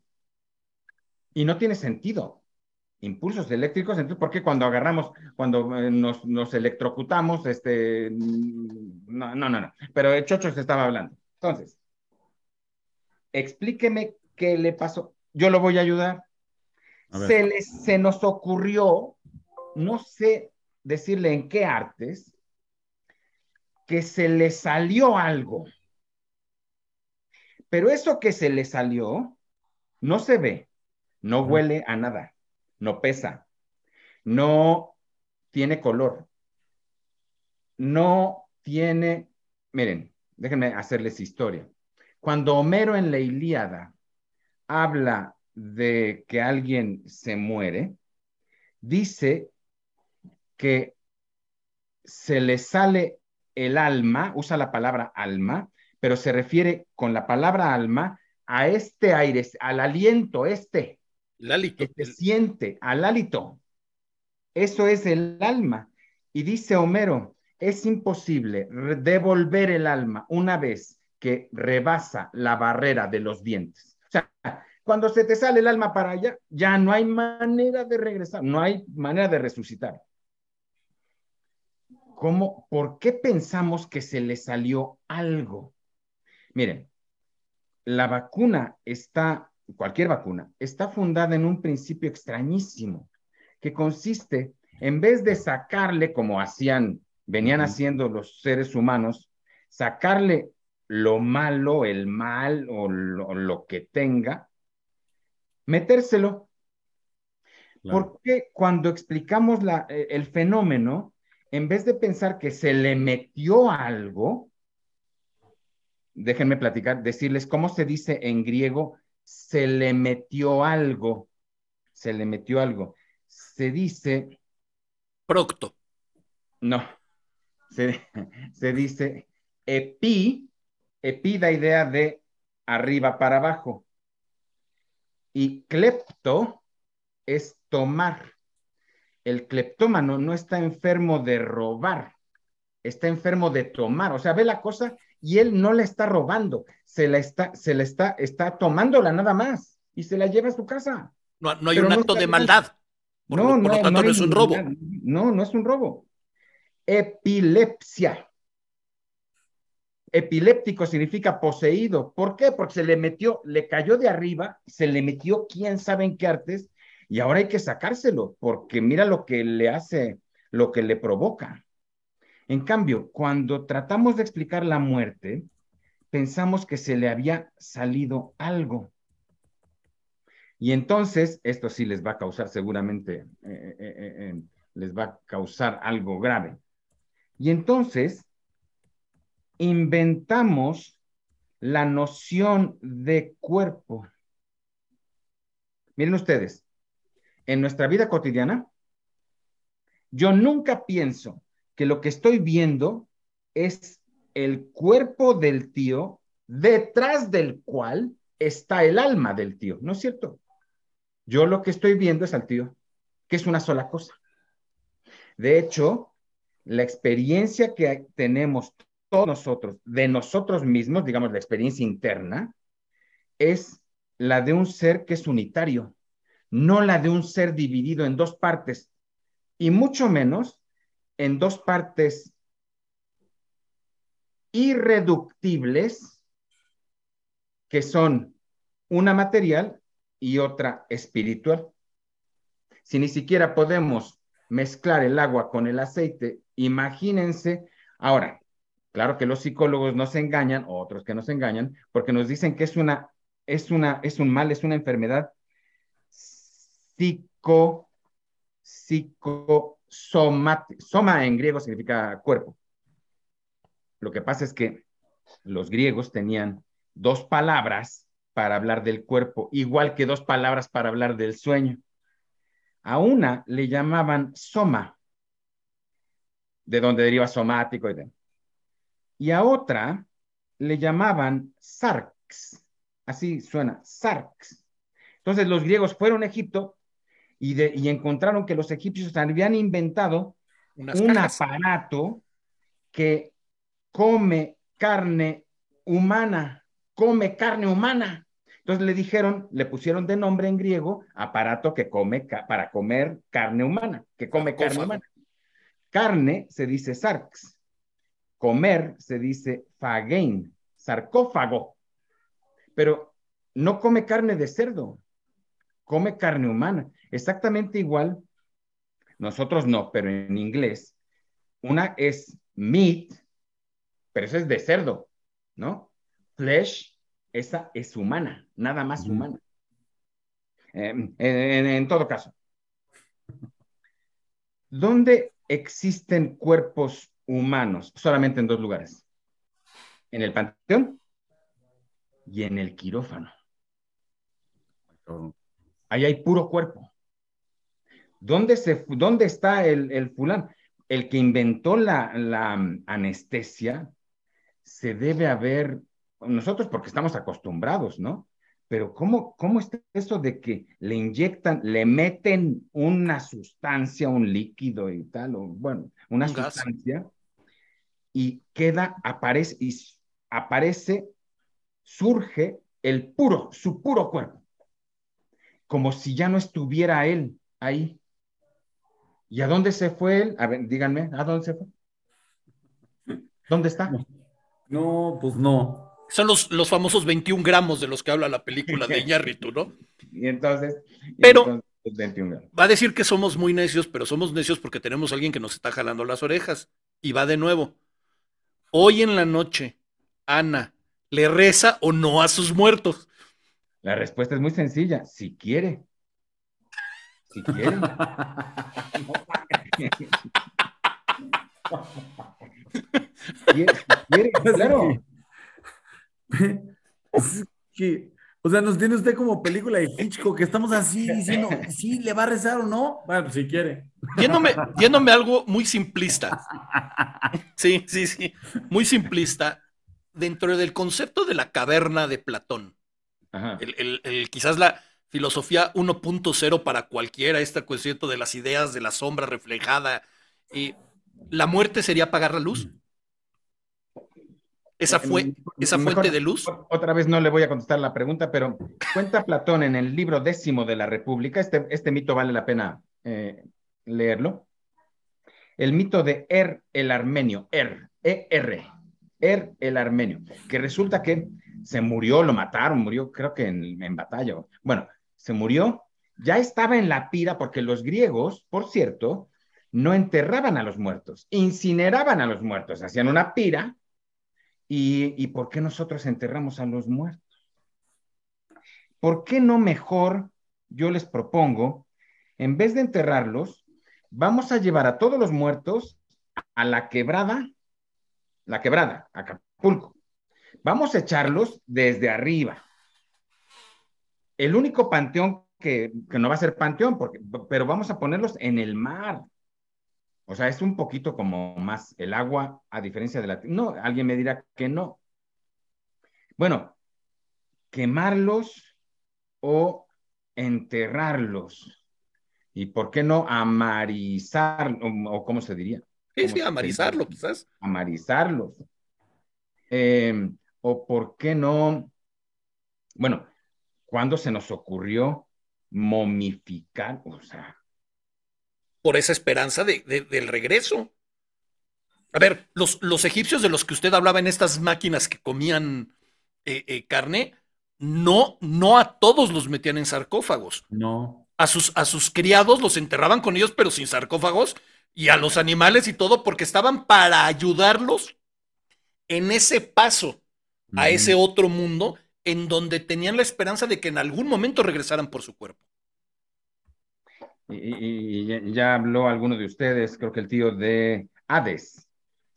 Y no tiene sentido impulsos eléctricos, entonces, ¿por qué cuando agarramos, cuando eh, nos, nos electrocutamos, este, no, no, no, pero el Chocho se estaba hablando. Entonces, explíqueme qué le pasó. Yo lo voy a ayudar. Se, le, se nos ocurrió, no sé decirle en qué artes, que se le salió algo. Pero eso que se le salió no se ve, no huele a nada no pesa, no tiene color, no tiene, miren, déjenme hacerles historia. Cuando Homero en la Ilíada habla de que alguien se muere, dice que se le sale el alma, usa la palabra alma, pero se refiere con la palabra alma a este aire, al aliento este, que se siente, al hálito. Eso es el alma. Y dice Homero, es imposible devolver el alma una vez que rebasa la barrera de los dientes. O sea, Cuando se te sale el alma para allá, ya no hay manera de regresar, no hay manera de resucitar. ¿Cómo, ¿Por qué pensamos que se le salió algo? Miren, la vacuna está, cualquier vacuna, está fundada en un principio extrañísimo, que consiste, en vez de sacarle, como hacían, venían haciendo los seres humanos, sacarle lo malo, el mal o lo, que tenga, metérselo. Porque cuando explicamos eh, el fenómeno, en vez de pensar que se le metió algo, déjenme platicar, decirles cómo se dice en griego, se le metió algo, se le metió algo. Se dice... Procto. No, se, se dice epi, epi da idea de arriba para abajo. Y clepto es tomar. El cleptómano no está enfermo de robar, está enfermo de tomar. O sea, ve la cosa y él no la está robando, se la está, se la está, está tomándola nada más y se la lleva a su casa. No, no hay un acto de maldad. no, no, tanto, no, no es un robo. No, no es un robo. Epilepsia. Epiléptico significa poseído. ¿Por qué? Porque se le metió, le cayó de arriba, se le metió quién sabe en qué artes y ahora hay que sacárselo porque mira lo que le hace, lo que le provoca. En cambio, cuando tratamos de explicar la muerte, pensamos que se le había salido algo. Y entonces, esto sí les va a causar seguramente, eh, eh, eh, les va a causar algo grave. Y entonces, inventamos la noción de cuerpo. Miren ustedes, en nuestra vida cotidiana, yo nunca pienso que lo que estoy viendo es el cuerpo del tío detrás del cual está el alma del tío, ¿no es cierto? Yo lo que estoy viendo es al tío, que es una sola cosa. De hecho, la experiencia que tenemos todos nosotros, de nosotros mismos, digamos la experiencia interna, es la de un ser que es unitario, no la de un ser dividido en dos partes, y mucho menos en dos partes irreductibles, que son una material y otra espiritual. Si ni siquiera podemos mezclar el agua con el aceite, imagínense. Ahora, claro que los psicólogos nos engañan, otros que nos engañan, porque nos dicen que es una, es una, es un mal, es una enfermedad psico, psico, soma en griego significa cuerpo. Lo que pasa es que los griegos tenían dos palabras para hablar del cuerpo, igual que dos palabras para hablar del sueño. A una le llamaban soma, de donde deriva somático y Y a otra le llamaban sarx, así suena, sarx. Entonces los griegos fueron a Egipto y, encontraron que los egipcios habían inventado un aparato que come carne humana, come carne humana. Entonces le dijeron, le pusieron de nombre en griego aparato que come para comer carne humana, que come carne humana. Carne se dice sarx, comer se dice fagein, sarcófago, pero no come carne de cerdo, come carne humana. Exactamente igual, nosotros no, pero en inglés, una es meat, pero eso es de cerdo, ¿no? Flesh, esa es humana, nada más humana. Em, en, todo caso, ¿dónde existen cuerpos humanos? Solamente en dos lugares. En el panteón y en el quirófano. Ahí hay puro cuerpo. ¿Dónde, se, dónde está el, el fulano? El que inventó la, la anestesia se debe haber, nosotros porque estamos acostumbrados, ¿no? Pero ¿cómo, ¿cómo está eso de que le inyectan, le meten una sustancia, un líquido y tal, o bueno, una sustancia, y queda, aparece, y aparece, surge el puro, su puro cuerpo. como si ya no estuviera él ahí. ¿Y a dónde se fue él? A ver, díganme, ¿a dónde se fue? ¿Dónde está? No, pues no. Son los, los famosos 21 gramos de los que habla la película de *laughs* Iñárritu, ¿no? Y entonces. Pero. va a decir que somos muy necios, pero somos necios porque tenemos a alguien que nos está jalando las orejas. Y va de nuevo. Hoy en la noche, Ana, ¿le reza o no a sus muertos? La respuesta es muy sencilla. Si quiere. Si quiere. *laughs* *laughs* claro. *laughs* o sea, nos tiene usted como película de Hitchcock, que estamos así diciendo, sí, le va a rezar o no. Bueno, si quiere. Yéndome, yéndome algo muy simplista. Sí, sí, sí. Muy simplista. Dentro del concepto de la caverna de Platón, el, quizás la filosofía 1.0 para cualquiera, esta cuestión de las ideas de la sombra reflejada, y la muerte sería apagar la luz. Esa, fue, esa fuente de luz. Otra vez no le voy a contestar la pregunta, pero cuenta Platón en el libro décimo de la República, este, este mito vale la pena eh, leerlo, el mito de Er el Armenio, Er, E-R, Er el Armenio, que resulta que se murió, lo mataron, murió creo que en, en batalla. Bueno, se murió, ya estaba en la pira porque los griegos, por cierto, no enterraban a los muertos, incineraban a los muertos, hacían una pira ¿Y, por qué nosotros enterramos a los muertos? ¿Por qué no mejor, yo les propongo, en vez de enterrarlos, vamos a llevar a todos los muertos a la quebrada, la quebrada, Acapulco. Vamos a echarlos desde arriba. El único panteón que, que no va a ser panteón, porque, pero vamos a ponerlos en el mar. O sea, es un poquito como más el agua, a diferencia de la... No, alguien me dirá que no. Bueno, quemarlos o enterrarlos. ¿Y por qué no amarizar, o, cómo se diría? Sí, sí, amarizarlo, quizás. Amarizarlos. Em, o por qué no, bueno, ¿cuándo se nos ocurrió momificar? O sea, por esa esperanza de, del regreso. A ver, los, los, egipcios de los que usted hablaba en estas máquinas que comían eh, eh, carne, no, no a todos los metían en sarcófagos. No. A sus, a sus criados los enterraban con ellos, pero sin sarcófagos, y a los animales y todo, porque estaban para ayudarlos en ese paso a ese otro mundo en donde tenían la esperanza de que en algún momento regresaran por su cuerpo y, ya habló alguno de ustedes, creo que el tío de Hades.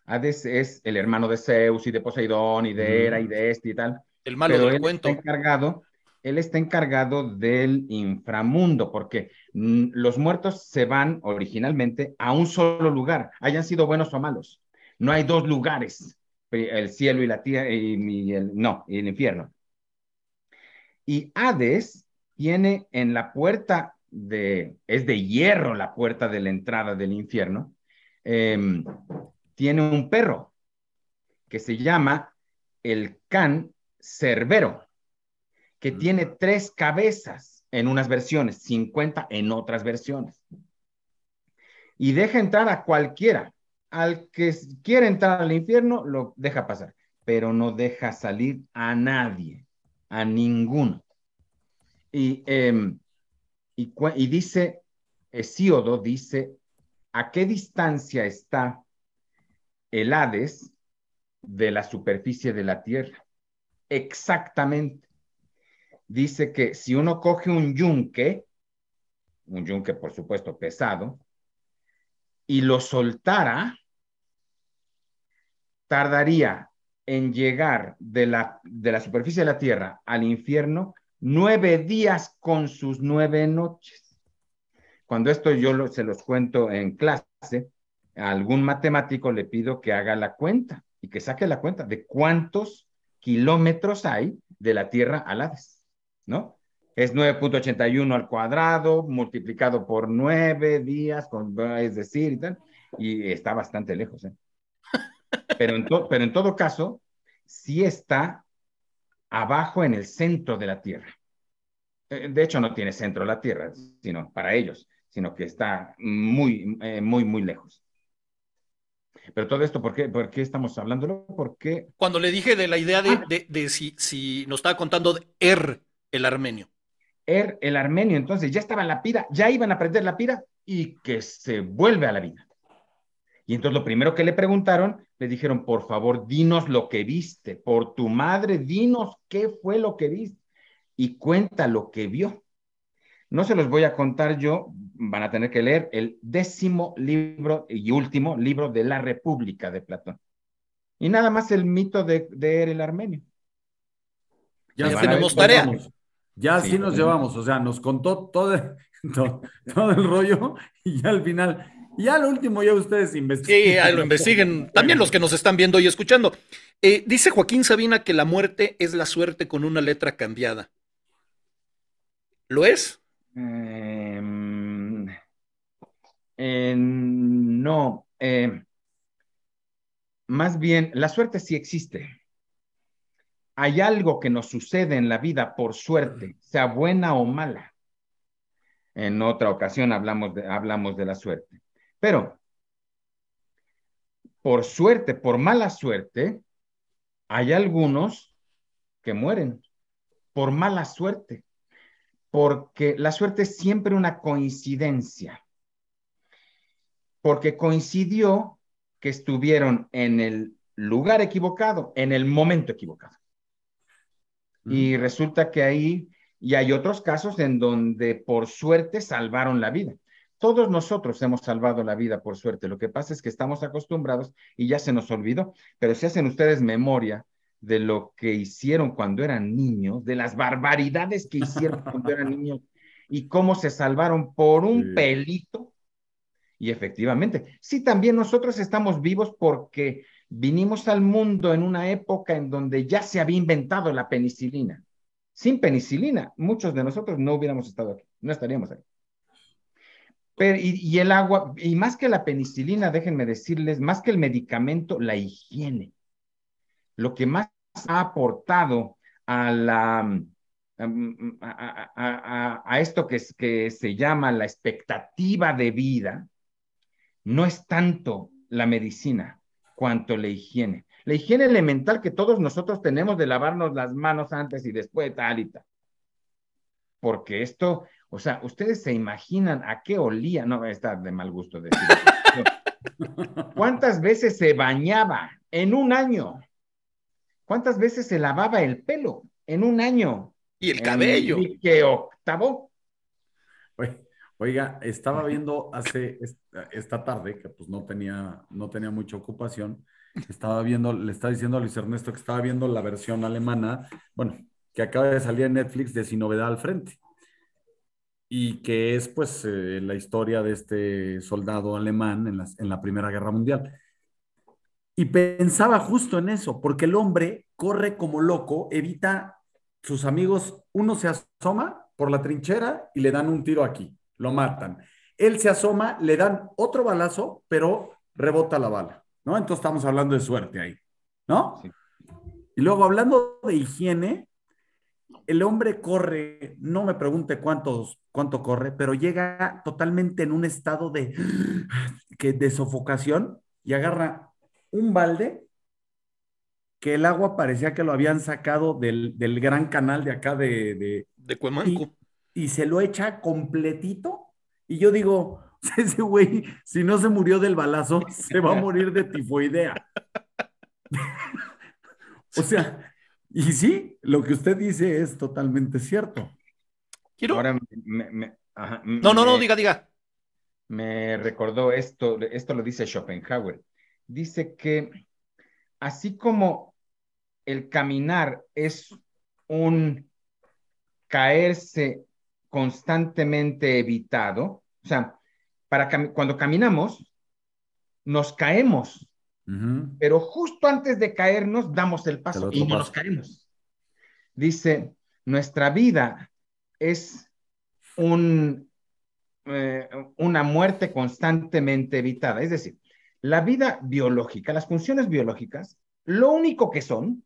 Hades es el hermano de Zeus y de Poseidón y de Hera y de este y tal. El malo del cuento. Está encargado, él está encargado del inframundo, porque mm, los muertos se van originalmente a un solo lugar, hayan sido buenos o malos. No hay dos lugares, el cielo y la tierra, y, el, no, y el infierno. Y Hades tiene en la puerta es de hierro la puerta de la entrada del infierno, em, tiene un perro que se llama el can cerbero, que mm. tiene tres cabezas en unas versiones, 50 en otras versiones. Y deja entrar a cualquiera. Al que quiere entrar al infierno, lo deja pasar, pero no deja salir a nadie, a ninguno. Y em, y, dice, Hesíodo dice, ¿a qué distancia está el Hades de la superficie de la Tierra? Exactamente. Dice que si uno coge un yunque, un yunque por supuesto pesado, y lo soltara, tardaría en llegar de la, de la superficie de la Tierra al infierno nueve días con sus nueve noches. Cuando esto yo se los cuento en clase, a algún matemático le pido que haga la cuenta y que saque la cuenta de cuántos kilómetros hay de la Tierra a Hades, ¿no? Es 9.81 al cuadrado, multiplicado por nueve días, con, es decir, y tal, y está bastante lejos. ¿eh? Pero, en pero en todo caso, sí está abajo en el centro de la Tierra. Eh, de hecho, no tiene centro la Tierra, sino para ellos, sino que está muy, eh, muy, muy lejos. Pero todo esto, ¿por qué, ¿por qué estamos hablándolo? Porque... Cuando le dije de la idea de, ah. de, si, si, nos estaba contando de Er, el armenio. Er, el armenio, entonces ya estaba en la pira, ya iban a aprender la pira y que se vuelve a la vida. Y entonces lo primero que le preguntaron, le dijeron, por favor, dinos lo que viste, por tu madre, dinos qué fue lo que viste y cuenta lo que vio. No se los voy a contar yo, van a tener que leer el décimo libro y último libro de la República de Platón. Y nada más el mito de, de Er el Armenio. Ya, tenemos tarea. Ya sí, nos llevamos, o sea, nos contó *laughs* todo, todo, el rollo y ya al final, ya lo último ya ustedes investiguen. Sí, lo investiguen, también los que nos están viendo y escuchando. Eh, dice Joaquín Sabina que la muerte es la suerte con una letra cambiada. ¿Lo es? Em, no, em, más bien, la suerte sí existe. Hay algo que nos sucede en la vida por suerte, sea buena o mala. En otra ocasión hablamos de, hablamos de la suerte. Pero, por suerte, por mala suerte, hay algunos que mueren por mala suerte porque la suerte es siempre una coincidencia, porque coincidió que estuvieron en el lugar equivocado, en el momento equivocado. Y resulta que ahí, y hay otros casos en donde por suerte salvaron la vida. Todos nosotros hemos salvado la vida por suerte. Lo que pasa es que estamos acostumbrados y ya se nos olvidó, pero si hacen ustedes memoria de lo que hicieron cuando eran niños, de las barbaridades que hicieron *laughs* cuando eran niños y cómo se salvaron por un pelito. Y efectivamente, sí, también nosotros estamos vivos porque vinimos al mundo en una época en donde ya se había inventado la penicilina. Sin penicilina, muchos de nosotros no hubiéramos estado aquí, no estaríamos aquí. Y, el agua, y más que la penicilina, déjenme decirles, más que el medicamento, la higiene. Lo que más ha aportado a la mm, a, esto que, que se llama la expectativa de vida, no es tanto la medicina cuanto la higiene. La higiene elemental que todos nosotros tenemos de lavarnos las manos antes y después, tal y tal. Porque esto, o sea, ustedes se imaginan a qué olía, no, está de mal gusto decir. ¿Cuántas veces se bañaba en un año? ¿Cuántas veces se lavaba el pelo en un año? Y el cabello. Y que octavo. Oiga, estaba viendo hace esta, tarde, que pues no tenía, no tenía mucha ocupación, estaba viendo, le estaba diciendo a Luis Ernesto que estaba viendo la versión alemana, bueno, que acaba de salir en Netflix de Sin Novedad al Frente. Y que es pues eh, la historia de este soldado alemán en, en la Primera Guerra Mundial. Y pensaba justo en eso, porque el hombre corre como loco, evita sus amigos, uno se asoma por la trinchera y le dan un tiro aquí, lo matan. Él se asoma, le dan otro balazo, pero rebota la bala, ¿no? Entonces estamos hablando de suerte ahí, ¿no? Y luego hablando de higiene, el hombre corre, no me pregunte cuántos, cuánto corre, pero llega totalmente en un estado de, que, de sofocación y agarra un balde que el agua parecía que lo habían sacado del, gran canal de acá de... De, de Cuemanco. Y, se lo echa completito. Y yo digo, *laughs* ese güey, si no se murió del balazo, se va a morir de tifoidea. *laughs* o sea, y sí, lo que usted dice es totalmente cierto. Quiero... Ahora no, no, no, diga, diga. Me recordó esto, esto lo dice Schopenhauer dice que así como el caminar es un caerse constantemente evitado, o sea, para cuando caminamos, nos caemos, pero justo antes de caernos damos el paso y no nos caemos. Dice, nuestra vida es un, eh, una muerte constantemente evitada, es decir, la vida biológica, las funciones biológicas, lo único que son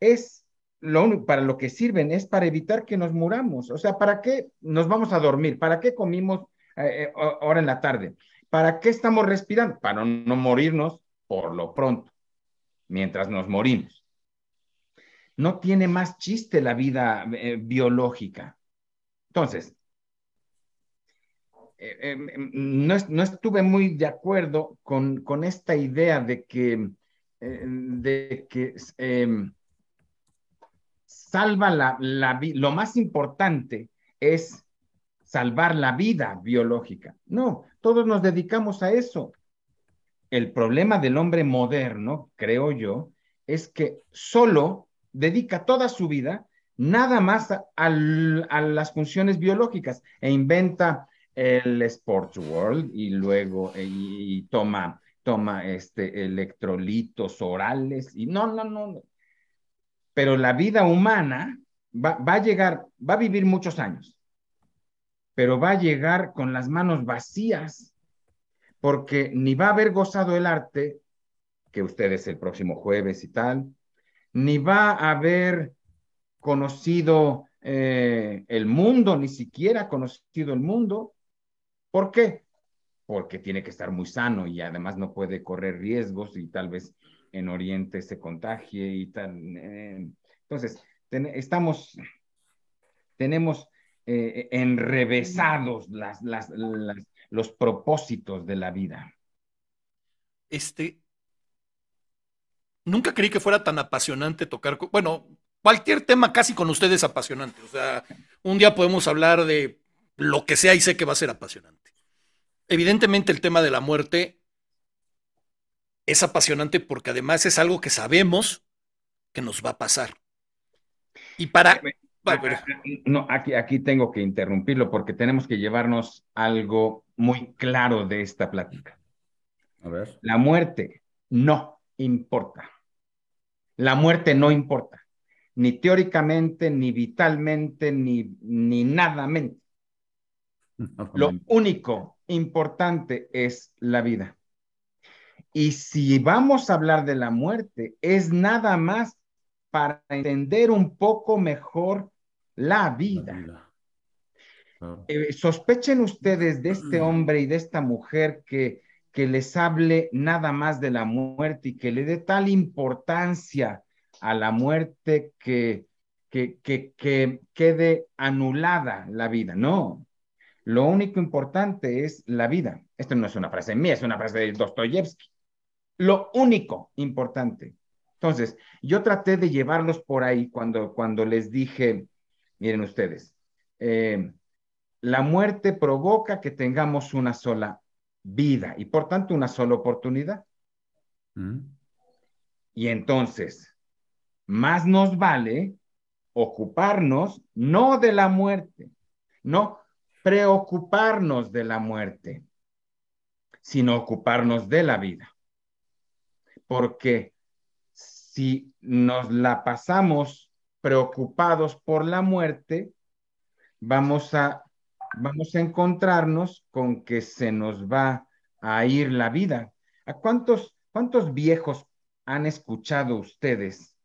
es lo, para lo que sirven es para evitar que nos muramos. O sea, ¿para qué nos vamos a dormir? ¿Para qué comimos eh, eh, ahora en la tarde? ¿Para qué estamos respirando? Para no morirnos por lo pronto, mientras nos morimos. No tiene más chiste la vida eh, biológica. Entonces, no, estuve muy de acuerdo con, con esta idea de que, de que em, salva la, la, lo más importante es salvar la vida biológica. No, todos nos dedicamos a eso. El problema del hombre moderno, creo yo, es que solo dedica toda su vida nada más a, las funciones biológicas e inventa el Sports World y luego y, toma toma este electrolitos orales y no, no, no, pero la vida humana va, a llegar, va a vivir muchos años, pero va a llegar con las manos vacías, porque ni va a haber gozado el arte, que ustedes el próximo jueves y tal, ni va a haber conocido eh, el mundo, ni siquiera conocido el mundo. ¿Por qué? Porque tiene que estar muy sano y además no puede correr riesgos y tal vez en Oriente se contagie y tal. Eh, entonces, estamos, tenemos eh, enrevesados las, las, los propósitos de la vida. Este, nunca creí que fuera tan apasionante tocar, bueno, cualquier tema casi con ustedes es apasionante. O sea, un día podemos hablar de lo que sea y sé que va a ser apasionante. Evidentemente el tema de la muerte es apasionante porque además es algo que sabemos que nos va a pasar. Y para... No, aquí, aquí tengo que interrumpirlo porque tenemos que llevarnos algo muy claro de esta plática. A ver. La muerte no importa. La muerte no importa. Ni teóricamente, ni vitalmente, ni, ni nada mente. *laughs* Lo único importante es la vida. Y si vamos a hablar de la muerte, es nada más para entender un poco mejor la vida. Eh, sospechen ustedes de este hombre y de esta mujer que, que les hable nada más de la muerte y que le dé tal importancia a la muerte que, que, que, que quede anulada la vida. No, lo único importante es la vida. Esto no es una frase mía, es una frase de Dostoyevsky lo único importante. Entonces, yo traté de llevarlos por ahí cuando, cuando les dije, miren ustedes, eh, la muerte provoca que tengamos una sola vida y por tanto una sola oportunidad. Mm. Y entonces, más nos vale ocuparnos no de la muerte, no preocuparnos de la muerte, sino ocuparnos de la vida porque si nos la pasamos preocupados por la muerte, vamos a, vamos a encontrarnos con que se nos va a ir la vida. ¿A cuántos, cuántos viejos han escuchado ustedes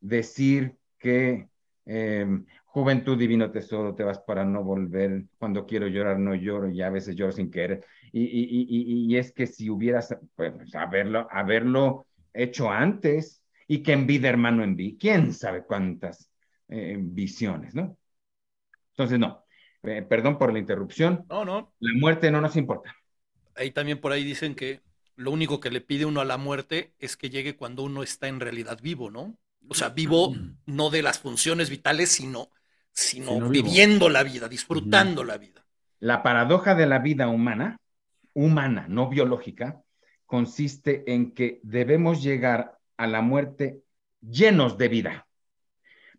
decir que em, juventud divino tesoro, te vas para no volver, cuando quiero llorar no lloro y a veces lloro sin querer? Y, es que si hubieras, pues, haberlo, hecho antes y que en vida, hermano, en quién sabe cuántas eh, visiones, ¿no? Entonces, no, eh, perdón por la interrupción. No, no. La muerte no nos importa. Ahí también por ahí dicen que lo único que le pide uno a la muerte es que llegue cuando uno está en realidad vivo, ¿no? O sea, vivo no de las funciones vitales, sino, sino, viviendo la vida, disfrutando la vida. La paradoja de la vida humana humana, no biológica, consiste en que debemos llegar a la muerte llenos de vida,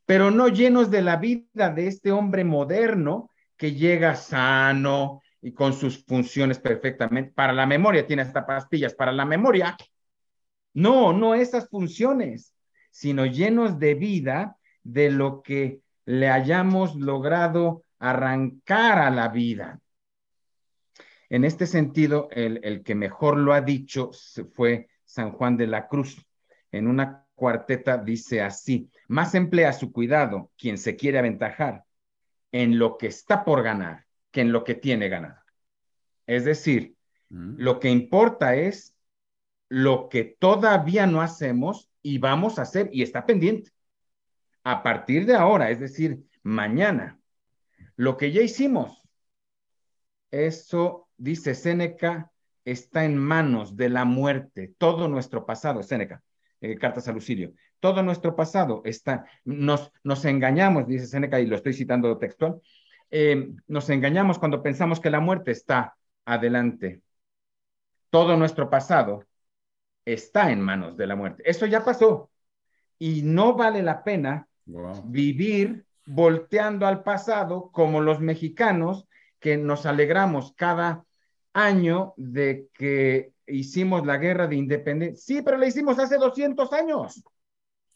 pero no llenos de la vida de este hombre moderno que llega sano y con sus funciones perfectamente. Para la memoria tiene hasta pastillas, para la memoria. No, no esas funciones, sino llenos de vida de lo que le hayamos logrado arrancar a la vida. En este sentido, el, que mejor lo ha dicho fue San Juan de la Cruz, en una cuarteta dice así, más emplea su cuidado quien se quiere aventajar en lo que está por ganar que en lo que tiene ganado. Es decir, mm. lo que importa es lo que todavía no hacemos y vamos a hacer y está pendiente. A partir de ahora, es decir, mañana, lo que ya hicimos, eso, dice Séneca, está en manos de la muerte. Todo nuestro pasado, Séneca, eh, cartas a Lucidio, todo nuestro pasado está, nos, nos engañamos, dice Séneca, y lo estoy citando textual, eh, nos engañamos cuando pensamos que la muerte está adelante. Todo nuestro pasado está en manos de la muerte. Eso ya pasó. Y no vale la pena vivir volteando al pasado como los mexicanos que nos alegramos cada año de que hicimos la guerra de independencia. Sí, pero la hicimos hace 200 años.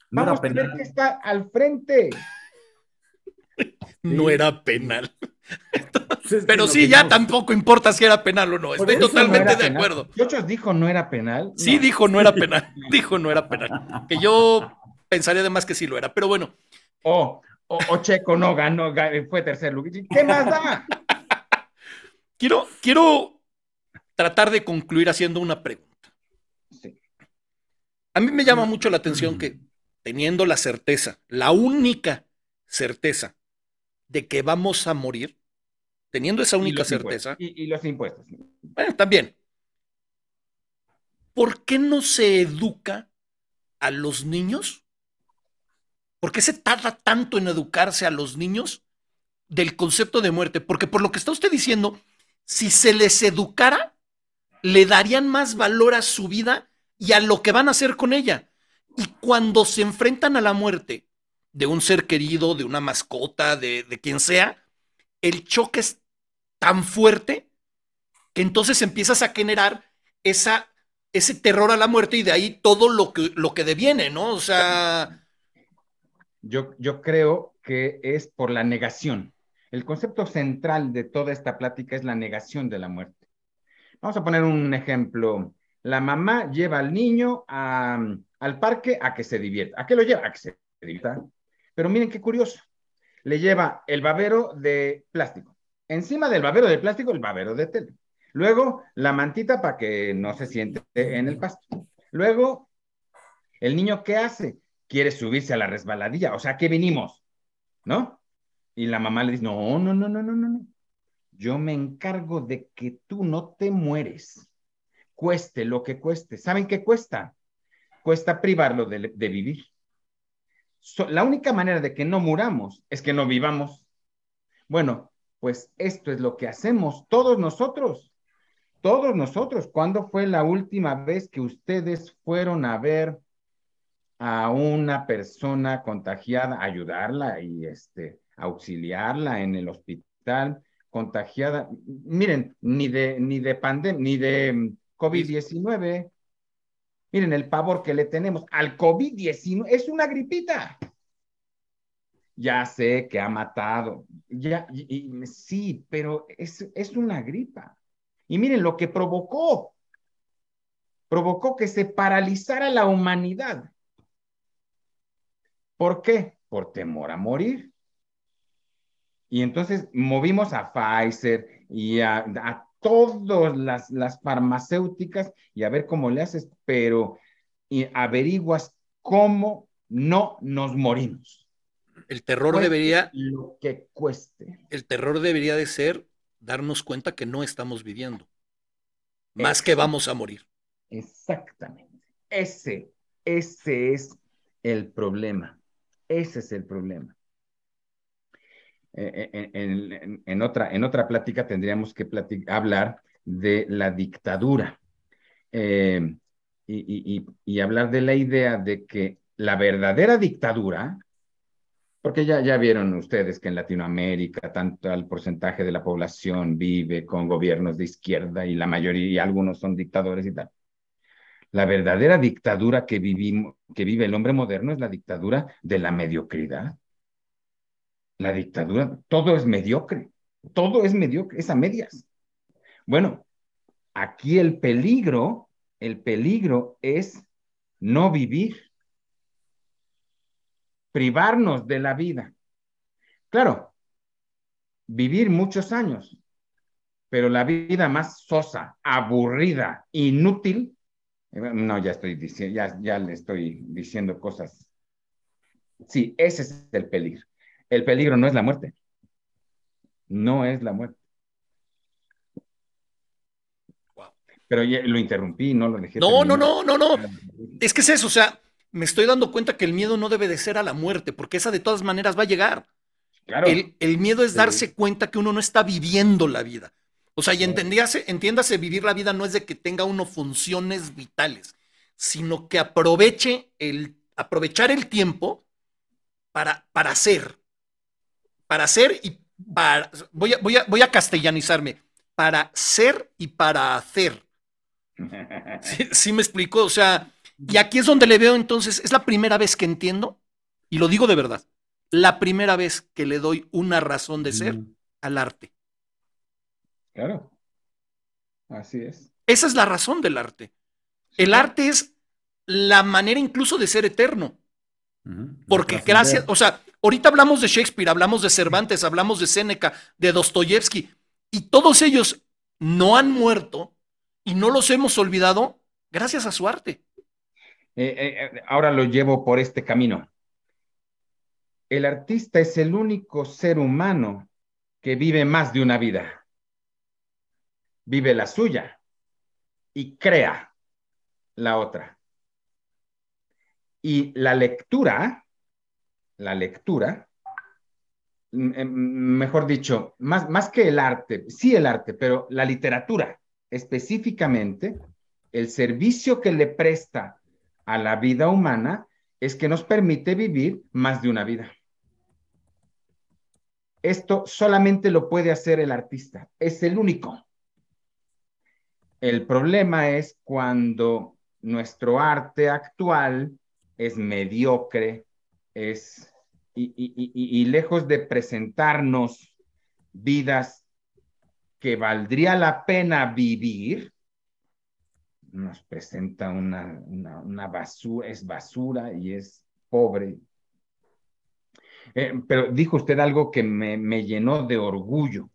Vamos a ver que está al frente. *laughs* No era penal. Pero sí, ya tampoco importa si era penal o no. Estoy totalmente de acuerdo. Muchos dijo no era penal. Sí, dijo no era penal. *laughs* dijo no era penal. Que yo pensaría además que sí lo era, pero bueno. O, o, Checo no ganó, fue tercer lugar. ¿Qué más da? *laughs* quiero, quiero tratar de concluir haciendo una pregunta. A mí me llama mucho la atención que teniendo la certeza, la única certeza de que vamos a morir, teniendo esa única certeza. Y, los impuestos. Bueno, también. ¿Por qué no se educa a los niños? ¿Por qué se tarda tanto en educarse a los niños del concepto de muerte? Porque por lo que está usted diciendo, si se les educara, le darían más valor a su vida y a lo que van a hacer con ella. Y cuando se enfrentan a la muerte de un ser querido, de una mascota, de, quien sea, el choque es tan fuerte que entonces empiezas a generar esa, ese terror a la muerte y de ahí todo lo que, lo que deviene, ¿no? O sea... Yo, yo creo que es por la negación. El concepto central de toda esta plática es la negación de la muerte. Vamos a poner un ejemplo. La mamá lleva al niño al parque a que se divierta. ¿A qué lo lleva? A que se divierta. Pero miren qué curioso. Le lleva el babero de plástico. Encima del babero de plástico, el babero de tela. Luego, la mantita para que no se siente en el pasto. Luego, el niño, ¿qué hace? Quiere subirse a la resbaladilla. O sea, ¿qué vinimos? ¿No? Y la mamá le dice, no, no, no, no, no, no. Yo me encargo de que tú no te mueres. Cueste lo que cueste. ¿Saben qué cuesta? Cuesta privarlo de, vivir la única manera de que no muramos es que no vivamos. Bueno, pues esto es lo que hacemos todos nosotros. Todos nosotros. ¿Cuándo fue la última vez que ustedes fueron a ver a una persona contagiada, ayudarla y este, auxiliarla en el hospital contagiada? Miren, ni de, ni de pandemia, ni de mm, COVID-19, Miren el pavor que le tenemos al COVID-19. Es una gripita. Ya sé que ha matado. Ya, sí, pero es, es una gripa. Y miren lo que provocó. Provocó que se paralizara la humanidad. ¿Por qué? Por temor a morir. Y entonces movimos a Pfizer y a, a todas las, las farmacéuticas y a ver cómo le haces, pero y averiguas cómo no nos morimos. El terror debería... Lo que cueste. El terror debería de ser darnos cuenta que no estamos viviendo, más que vamos a morir. Exactamente. Ese, ese es el problema. Ese es el problema. En, otra, en otra plática tendríamos que hablar de la dictadura eh, y, hablar de la idea de que la verdadera dictadura, porque ya, ya vieron ustedes que en Latinoamérica tanto el porcentaje de la población vive con gobiernos de izquierda y la mayoría, y algunos son dictadores y tal. La verdadera dictadura que vive el hombre moderno es la dictadura de la mediocridad la dictadura, todo es mediocre, todo es mediocre, es a medias. Bueno, aquí el peligro, el peligro es no vivir, privarnos de la vida. Claro, vivir muchos años, pero la vida más sosa, aburrida, inútil, eh, no, ya estoy diciendo, ya, ya le estoy diciendo cosas. Sí, ese es el peligro. El peligro no es la muerte. No es la muerte. Pero lo interrumpí, no lo dejé. No, no, no, no, no. Es que es eso, o sea, me estoy dando cuenta que el miedo no debe de ser a la muerte, porque esa de todas maneras va a llegar. Claro. El, miedo es darse cuenta que uno no está viviendo la vida. O sea, y entiéndase, entiéndase, vivir la vida no es de que tenga uno funciones vitales, sino que aproveche el, aprovechar el tiempo para, para hacer. Para hacer y para. Voy a, voy, a, voy a castellanizarme. Para ser y para hacer. *laughs* ¿Sí, me explico? O sea, y aquí es donde le veo entonces, es la primera vez que entiendo, y lo digo de verdad, la primera vez que le doy una razón de ser al arte. Claro, así es. Esa es la razón del arte. El arte es la manera incluso de ser eterno. Porque gracias, o sea, ahorita hablamos de Shakespeare, hablamos de Cervantes, hablamos de Séneca, de Dostoyevsky, y todos ellos no han muerto y no los hemos olvidado gracias a su arte. Eh, eh, eh, ahora lo llevo por este camino. El artista es el único ser humano que vive más de una vida. Vive la suya y crea la otra. Y la lectura, la lectura, mejor dicho, más, más que el arte, sí el arte, pero la literatura específicamente, el servicio que le presta a la vida humana es que nos permite vivir más de una vida. Esto solamente lo puede hacer el artista, es el único. El problema es cuando nuestro arte actual es mediocre, es y, y lejos de presentarnos vidas que valdría la pena vivir, nos presenta una, una, basura, es basura y es pobre. Eh, pero dijo usted algo que me, me, llenó de orgullo,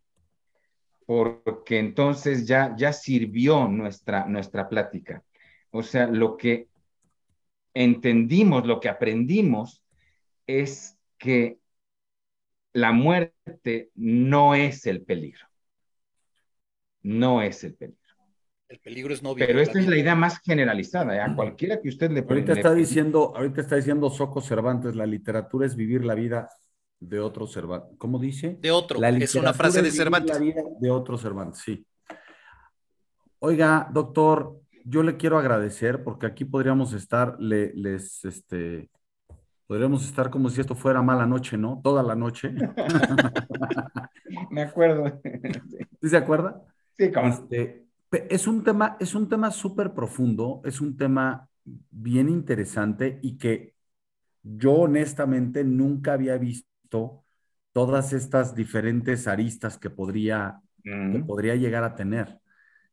porque entonces ya, ya sirvió nuestra, nuestra plática. O sea, lo que entendimos, lo que aprendimos es que la muerte no es el peligro no es el peligro. El peligro es no Pero esta es la idea más generalizada, ¿eh? a cualquiera que usted le Ahorita está diciendo, ahorita está diciendo Soco Cervantes, la literatura es vivir la vida de otro Cervantes. ¿Cómo dice? De otro, es una frase de Cervantes. la vida de otro Cervantes, sí. Oiga, doctor, yo le quiero agradecer porque aquí podríamos estar, le, les, este, podríamos estar como si esto fuera mala noche, ¿no? Toda la noche. *laughs* Me acuerdo. *laughs* ¿Sí se acuerda? Sí, como. Este, es un tema, es un tema súper profundo, es un tema bien interesante y que yo honestamente nunca había visto todas estas diferentes aristas que podría, que podría llegar a tener.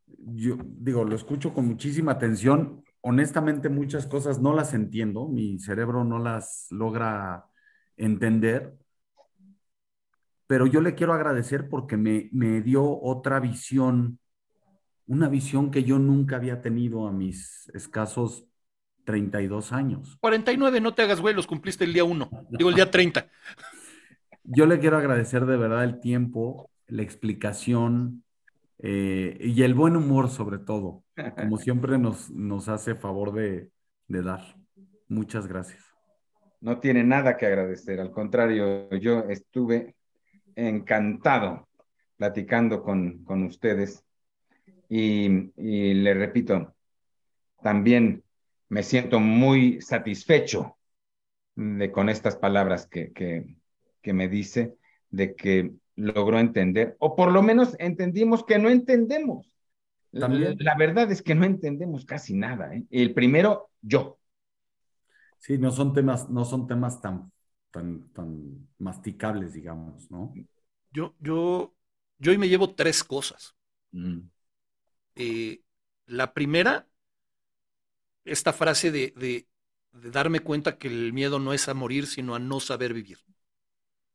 Yo digo, lo escucho con muchísima atención. Honestamente, muchas cosas no las entiendo, mi cerebro no las logra entender, pero yo le quiero agradecer porque me, me dio otra visión, una visión que yo nunca había tenido a mis escasos 32 años. 49, no te hagas güey, los cumpliste el día 1, digo el día 30. *laughs* Yo le quiero agradecer de verdad el tiempo, la explicación eh, y el buen humor sobre todo, como *laughs* siempre nos, nos hace favor de, de dar. Muchas gracias. No tiene nada que agradecer, al contrario, yo estuve encantado platicando con, con ustedes y, y, le repito, también me siento muy satisfecho de, con estas palabras que, que, que me dice, de que logró entender, o por lo menos entendimos que no entendemos. También. La, verdad es que no entendemos casi nada. ¿eh? El primero, yo. Sí, no son temas, no son temas tan tan, tan masticables, digamos, ¿no? Yo, yo, yo hoy me llevo tres cosas. Mm. Eh, la primera, esta frase de, de darme cuenta que el miedo no es a morir, sino a no saber vivir,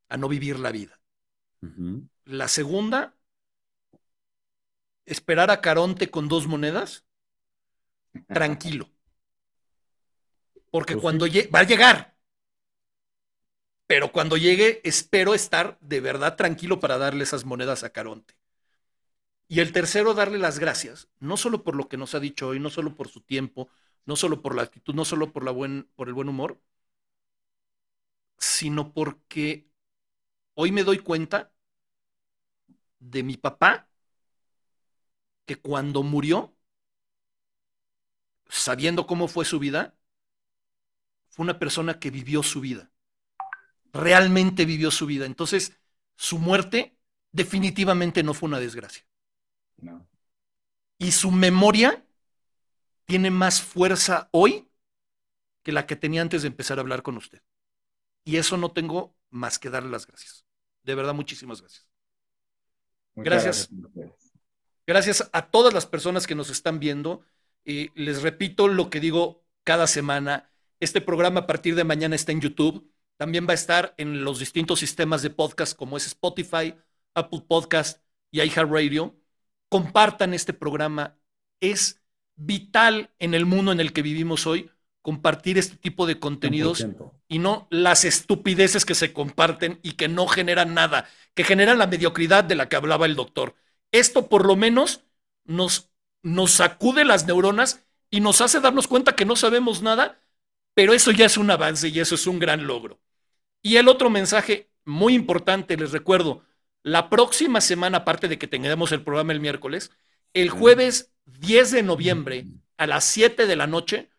a no vivir la vida. La segunda, esperar a Caronte con dos monedas, tranquilo. *laughs* Porque pues cuando va a llegar, pero cuando llegue, espero estar de verdad tranquilo para darle esas monedas a Caronte. Y el tercero, darle las gracias, no solo por lo que nos ha dicho hoy, no solo por su tiempo, no solo por la actitud, no solo por, la buen, por el buen humor, sino porque hoy me doy cuenta de mi papá, que cuando murió, sabiendo cómo fue su vida, fue una persona que vivió su vida, realmente vivió su vida. Entonces, su muerte definitivamente no fue una desgracia. Y su memoria tiene más fuerza hoy que la que tenía antes de empezar a hablar con usted. Y eso no tengo más que darle las gracias. De verdad, muchísimas gracias. Gracias. gracias. a todas las personas que nos están viendo. y les repito lo que digo cada semana. Este programa a partir de mañana está en YouTube. También va a estar en los distintos sistemas de podcast como es Spotify, Apple Podcast y iHeartRadio compartan este programa. Es vital en el mundo en el que vivimos hoy compartir este tipo de contenidos y no las estupideces que se comparten y que no generan nada, que generan la mediocridad de la que hablaba el doctor. Esto por lo menos nos, nos sacude las neuronas y nos hace darnos cuenta que no sabemos nada, pero eso ya es un avance y eso es un gran logro. Y el otro mensaje muy importante, les recuerdo, la próxima semana, aparte de que tengamos el programa el miércoles, el jueves 10 de noviembre a las 7 de la noche,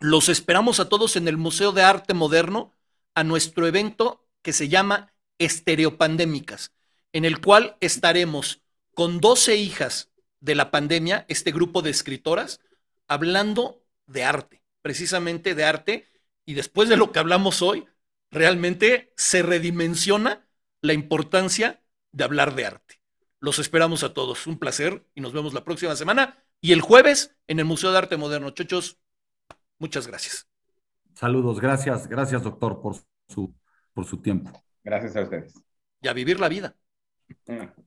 los esperamos a todos en el Museo de Arte Moderno a nuestro evento que se llama Estereopandémicas, en el cual estaremos con 12 hijas de la pandemia, este grupo de escritoras, hablando de arte, precisamente de arte, y después de lo que hablamos hoy, realmente se redimensiona la importancia de hablar de arte. Los esperamos a todos. Un placer y nos vemos la próxima semana y el jueves en el Museo de Arte Moderno. Chochos, muchas gracias. Saludos, gracias, gracias doctor por su, por su tiempo. Gracias a ustedes. Y a vivir la vida. Mm.